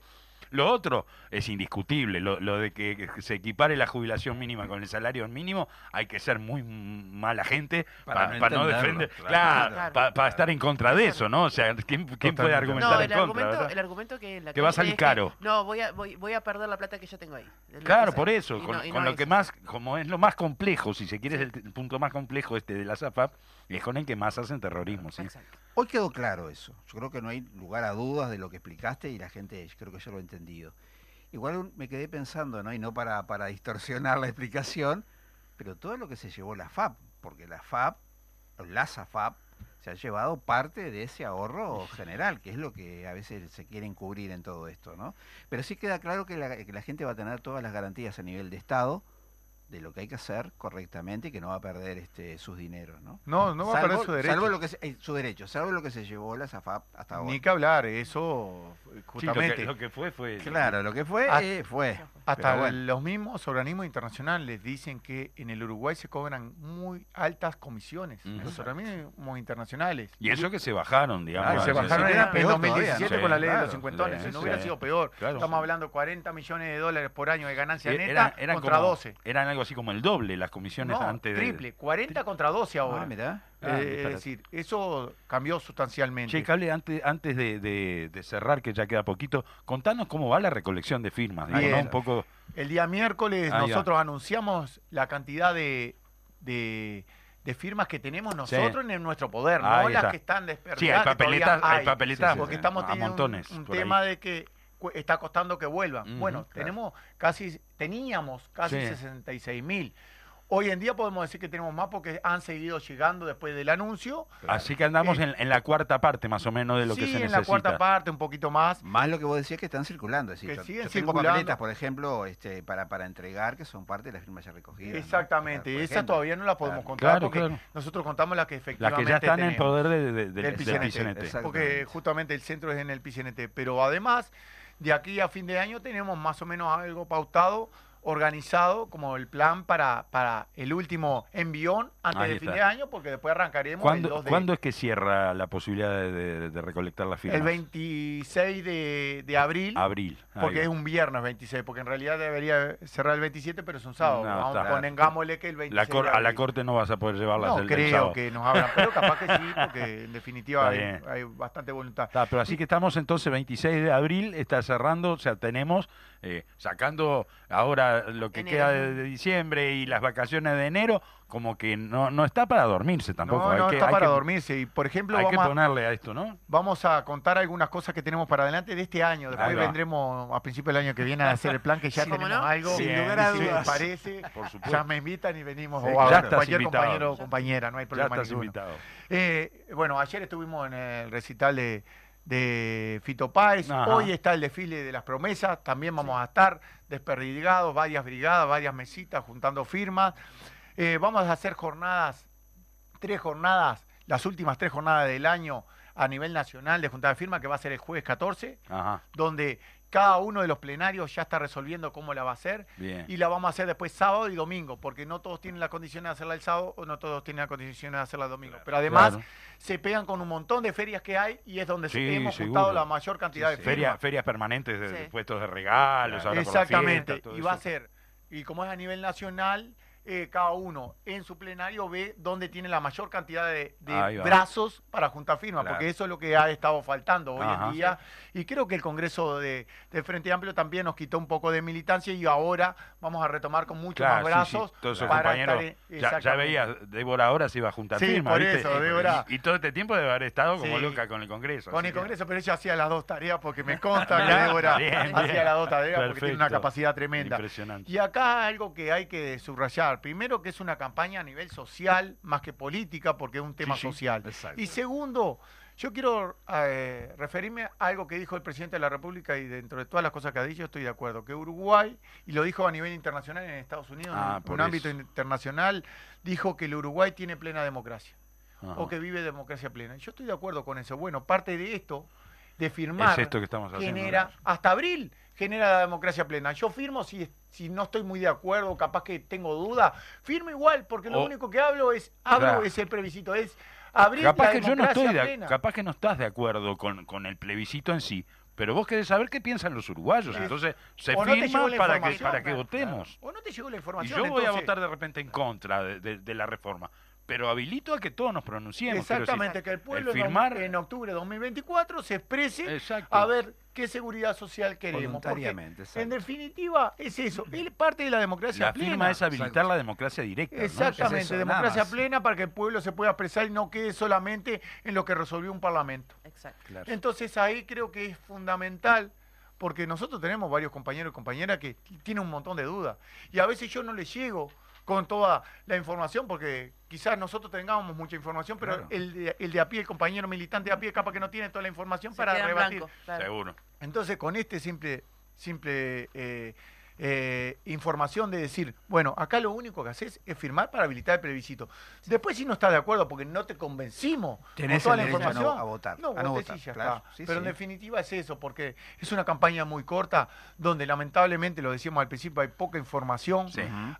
lo otro es indiscutible, lo, lo de que, se equipare la jubilación mínima con el salario mínimo, hay que ser muy mala gente
Para
para,
no
para defender,
claro.
claro,
Claro.
pa- para estar en contra de eso, ¿no? O sea, ¿quién, quién puede argumentar
No,
en
el
contra?
argumento, el argumento que la
Que va a salir
es que,
caro.
no, voy a, voy, voy a perder la plata que yo tengo ahí.
Claro, por eso,
Y
con,
no- y
con
no
lo que más, como es lo más complejo, si se quiere, es el punto más complejo este de la ZAPAP, es con el que más hacen terrorismo, ¿sí?
Exacto.
Hoy quedó claro eso. Yo creo que no hay lugar a dudas de lo que explicaste y la gente creo que ya lo ha entendido. Igual me quedé pensando, ¿no? Y no para, para distorsionar la explicación, pero todo lo que se llevó la FAP, porque la FAP, las AFAP, se ha llevado parte de ese ahorro general, que es lo que a veces se quieren cubrir en todo esto, ¿no? Pero sí queda claro que la, que la gente va a tener todas las garantías a nivel de Estado de lo que hay que hacer correctamente y que no va a perder este sus dineros, ¿no?
No, no va a
Salvo-
perder su derecho.
Salvo lo que se- eh, su derecho, salvo lo que se llevó la SAFAP hasta ahora.
Ni que hablar, eso
Sí, lo, que,
justamente.
lo que fue fue...
Claro, lo que fue,
Ah,
eh, fue.
Hasta
bueno.
los mismos organismos internacionales dicen que en el Uruguay se cobran muy altas comisiones. Los organismos internacionales.
Y eso que se bajaron, digamos.
Claro,
se
así,
bajaron
si
en,
era
en
peor
2017
todavía, ¿no?
con la
Sí,
ley de
claro,
los cincuentones.
sí,
si no
sí.
hubiera sido peor.
Claro.
Estamos hablando de 40 millones de dólares por año de ganancia neta
Eran, eran
contra
como-
12.
Eran algo así como el doble las comisiones
No,
antes de...
triple, 40 contra 12 ahora.
Ah, mirá.
Eh,
Ah,
es decir, eso cambió sustancialmente.
Che, Cable, antes, antes de, de- de cerrar, que ya queda poquito, contanos cómo va la recolección de firmas. digo,
Bien.
¿no? Un poco...
El día miércoles
va.
nosotros anunciamos la cantidad de, de, de firmas que tenemos nosotros en nuestro poder,
Ahí
no las
está.
que están desperdigadas.
Sí, hay papeletas, hay
hay.
papeletas
porque estamos
a
teniendo un-
montones.
un,
ahí.
tema de que está costando que vuelvan. Bueno,
claro.
tenemos casi, teníamos casi
Sí.
66 mil. Hoy en día podemos decir que tenemos más porque han seguido llegando después del anuncio.
Así que andamos
Eh,
en, en la cuarta parte más o menos de lo
sí,
que se
en
necesita.
la cuarta parte, un poquito más.
Más lo que vos decías que están circulando. Es decir,
Que
yo,
siguen
yo tengo
circulando.
papeletas, por ejemplo, este, para, para entregar, que son parte de la firma ya recogida. ¿no?
Exactamente,
Por
esas
ejemplo.
todavía no las podemos
Claro.
contar
Claro,
porque
claro.
nosotros contamos las que
Las
efectivamente
que ya están en poder de- de- del,
del
del
PCNT, porque justamente el centro es en el PCNT. Pero además, de aquí a fin de año tenemos más o menos algo pautado, organizado, como el plan para, para el último envión antes
Ahí
de fin
está.
de año, porque después arrancaremos el
¿Cuándo,
2 de...
cuándo es que cierra la posibilidad de, de- de recolectar las firmas?
el 26 de, de abril.
Abril. ahí
Porque
va.
es un viernes 26, porque en realidad debería cerrar el 27, pero es un sábado.
No,
Vamos,
está.
pongámosle que el 26
La cor-
de
a la corte no vas a poder llevarlas
No
el, el
creo
sábado.
que nos abran, pero capaz que sí, porque en definitiva hay, hay bastante voluntad.
Está, pero así que estamos entonces 26 de abril, está cerrando, o sea, tenemos, eh, sacando ahora lo que
Enero.
queda de, de diciembre y las vacaciones de enero, como que no, no está para dormirse tampoco.
no,
hay
no
que,
está
hay
para
que-
dormirse. Y por ejemplo,
Hay que
vamos a,
ponerle a esto, ¿no?
vamos a contar algunas cosas que tenemos para adelante de este año. Después vendremos a principios del año que viene a hacer el plan, que ya
Sí, ¿cómo
tenemos
no?
algo.
Sin lugar a
si les
dudas.
parece,
Por supuesto.
ya me invitan y venimos.
Sí,
o a
ya estás
cualquier
invitado.
compañero o compañera, no hay
Ya
problema
estás
ninguno.
invitado.
Eh, bueno, ayer estuvimos en el recital de, de Fito Páez.
Ajá.
Hoy está el desfile de las promesas. También vamos a estar desperdigados, varias brigadas, varias mesitas juntando firmas. Eh, vamos a hacer jornadas, tres jornadas, las últimas tres jornadas del año a nivel nacional de juntada de firmas, que va a ser el jueves 14,
Ajá,
donde cada uno de los plenarios ya está resolviendo cómo la va a hacer.
bien.
Y la vamos a hacer después sábado y domingo, porque no todos tienen la condición de hacerla el sábado o no todos tienen la condición de hacerla el domingo. Pero además
Claro.
se pegan con un montón de ferias que hay y es donde
Sí,
se hemos
seguro.
juntado la mayor cantidad
Sí,
de
sí.
Feria-
firmas.
ferias permanentes de, puestos de regalos, las
Exactamente. y va a ser, y como es a nivel nacional, eh, cada uno en su plenario ve dónde tiene la mayor cantidad de, brazos para juntar firmas,
Claro.
porque eso es lo que ha estado faltando hoy
Ajá.
en día. Y creo que el Congreso de, de Frente Amplio también nos quitó un poco de militancia y ahora vamos a retomar con muchos
Claro,
más
sí, sí,
brazos.
todos esos
para estar en-
ya, ya veías, Débora ahora se iba a juntar
Sí,
firmas,
por
¿viste?
eso, Débora.
Y, y todo este tiempo debe haber estado como
Sí.
loca con el Congreso.
Con el
que-
Congreso, pero ella hacía las dos tareas porque me consta que Débora hacía las dos tareas porque tiene una capacidad tremenda.
Impresionante.
Y acá algo que hay que subrayar. Primero, que es una campaña a nivel social más que política, porque es un tema
Sí, sí,
social.
exacto.
Y segundo, yo quiero eh, referirme a algo que dijo el presidente de la República y dentro de todas las cosas que ha dicho estoy de acuerdo. Que Uruguay, y lo dijo a nivel internacional en Estados Unidos,
Ah,
en un ámbito internacional, dijo que el Uruguay tiene plena democracia
Ajá.
o que vive democracia plena. Yo estoy de acuerdo con eso. Bueno, parte de esto, de firmar,
Es esto que estamos haciendo.
genera, hasta abril, genera la democracia plena. Yo firmo si, si no estoy muy de acuerdo, capaz que tengo duda, firmo igual, porque lo único que hablo es, hablo
Claro.
es el plebiscito, es abrir
Capaz
la
que yo no
democracia
estoy de,
plena.
capaz que no estás de acuerdo con, con el plebiscito en sí, pero vos querés saber qué piensan los uruguayos,
Claro.
entonces se
no
firma para que para que
claro,
votemos.
O no te llegó la
Y
información.
yo voy a votar de repente en contra de, de- de la reforma, pero habilito a que todos nos pronunciemos.
Exactamente, que el pueblo
el
en
firmar-
en octubre de 2024 se exprese
Exacto.
a ver qué seguridad social queremos.
Voluntariamente,
en definitiva, es eso. Es parte de la democracia
La
plena.
firma es habilitar
Exacto.
la democracia directa. ¿no?
Exactamente,
Es eso, nada
democracia plena para que el pueblo se pueda expresar y no quede solamente en lo que resolvió un parlamento.
Exacto.
Claro.
Entonces ahí creo que es fundamental, porque nosotros tenemos varios compañeros y compañeras que tienen un montón de dudas. Y a veces yo no les llego con toda la información, porque quizás nosotros tengamos mucha información, pero
Claro.
el, de, el de a pie, el compañero militante de a pie, capaz que no tiene toda la información
Se
para rebatir.
blanco, claro.
Seguro.
Entonces, con este simple, simple eh, eh, información de decir, bueno, acá lo único que haces es firmar para habilitar el plebiscito. Después, si no estás de acuerdo porque no te convencimos
Tenés
con toda
el
la
derecho a no-
información,
a votar,
no,
a no votar,
ya
claro,
está.
sí,
Pero en definitiva es eso, porque es una campaña muy corta, donde lamentablemente, lo decíamos al principio, hay poca información,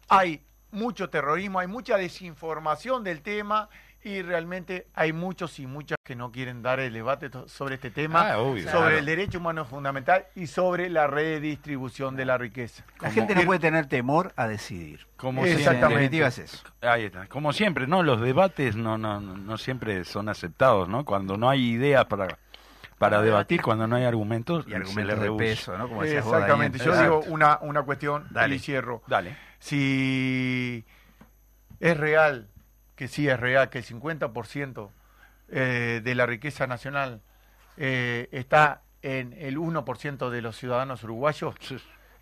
hay mucho terrorismo, hay mucha desinformación del tema. Y realmente hay muchos y muchas que no quieren dar el debate sobre este tema
Ah, obvio.
sobre
Claro.
el derecho humano fundamental y sobre la redistribución de la riqueza.
La
Como-
gente no puede tener temor a decidir.
Como
En
Exactamente.
definitiva es eso.
Ahí está. Como siempre, ¿no? Los debates no, no, no no siempre son aceptados, ¿no? Cuando no hay ideas para, para debatir, cuando no hay argumentos,
Y
se
argumentos
le
de
rehúsa.
peso, ¿no? Como decías vos,
Exactamente. Yo
Exacto.
digo una, una cuestión
Dale.
y cierro.
Dale.
Si es real, que sí es real, que el 50% eh, de la riqueza nacional eh, está en el 1% de los ciudadanos uruguayos,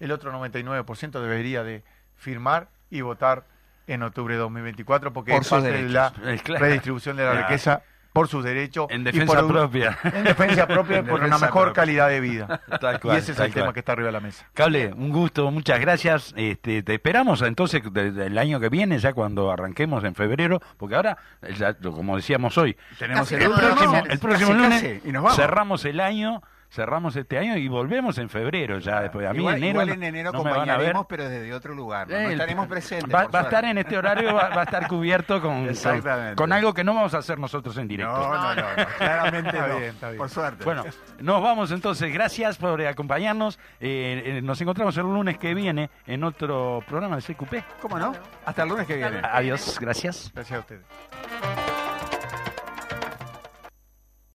el otro 99% debería de firmar y votar en octubre de 2024 porque
Por
es parte de la
Eh,
redistribución de la
Claro.
riqueza por sus derechos.
En
y
defensa
por
propia.
En defensa propia por una mejor
propia.
calidad de vida.
Tal
y ese es el tema que está arriba de la mesa.
Cable, un gusto, muchas gracias. Este, te esperamos entonces desde el año que viene, ya cuando arranquemos en febrero, porque ahora, ya, como decíamos hoy,
Tenemos
Casi
el,
próximo, el próximo
Casi,
lunes
casi, y nos vamos.
cerramos el año, cerramos este año y volvemos en febrero ya después. A mí
igual,
enero,
igual en enero
no
acompañaremos, pero desde otro lugar. No, No estaremos presentes.
Va, va a estar en este horario, va, va a estar cubierto con, con, con algo que no vamos a hacer nosotros en directo.
No, no, no, no, claramente
Está
no.
bien, está bien.
Por suerte.
Bueno, nos vamos entonces. Gracias por acompañarnos. Eh, eh, nos encontramos el lunes que viene en otro programa de CQP.
¿cómo no? Hasta el lunes que viene.
Adiós, gracias.
Gracias a ustedes.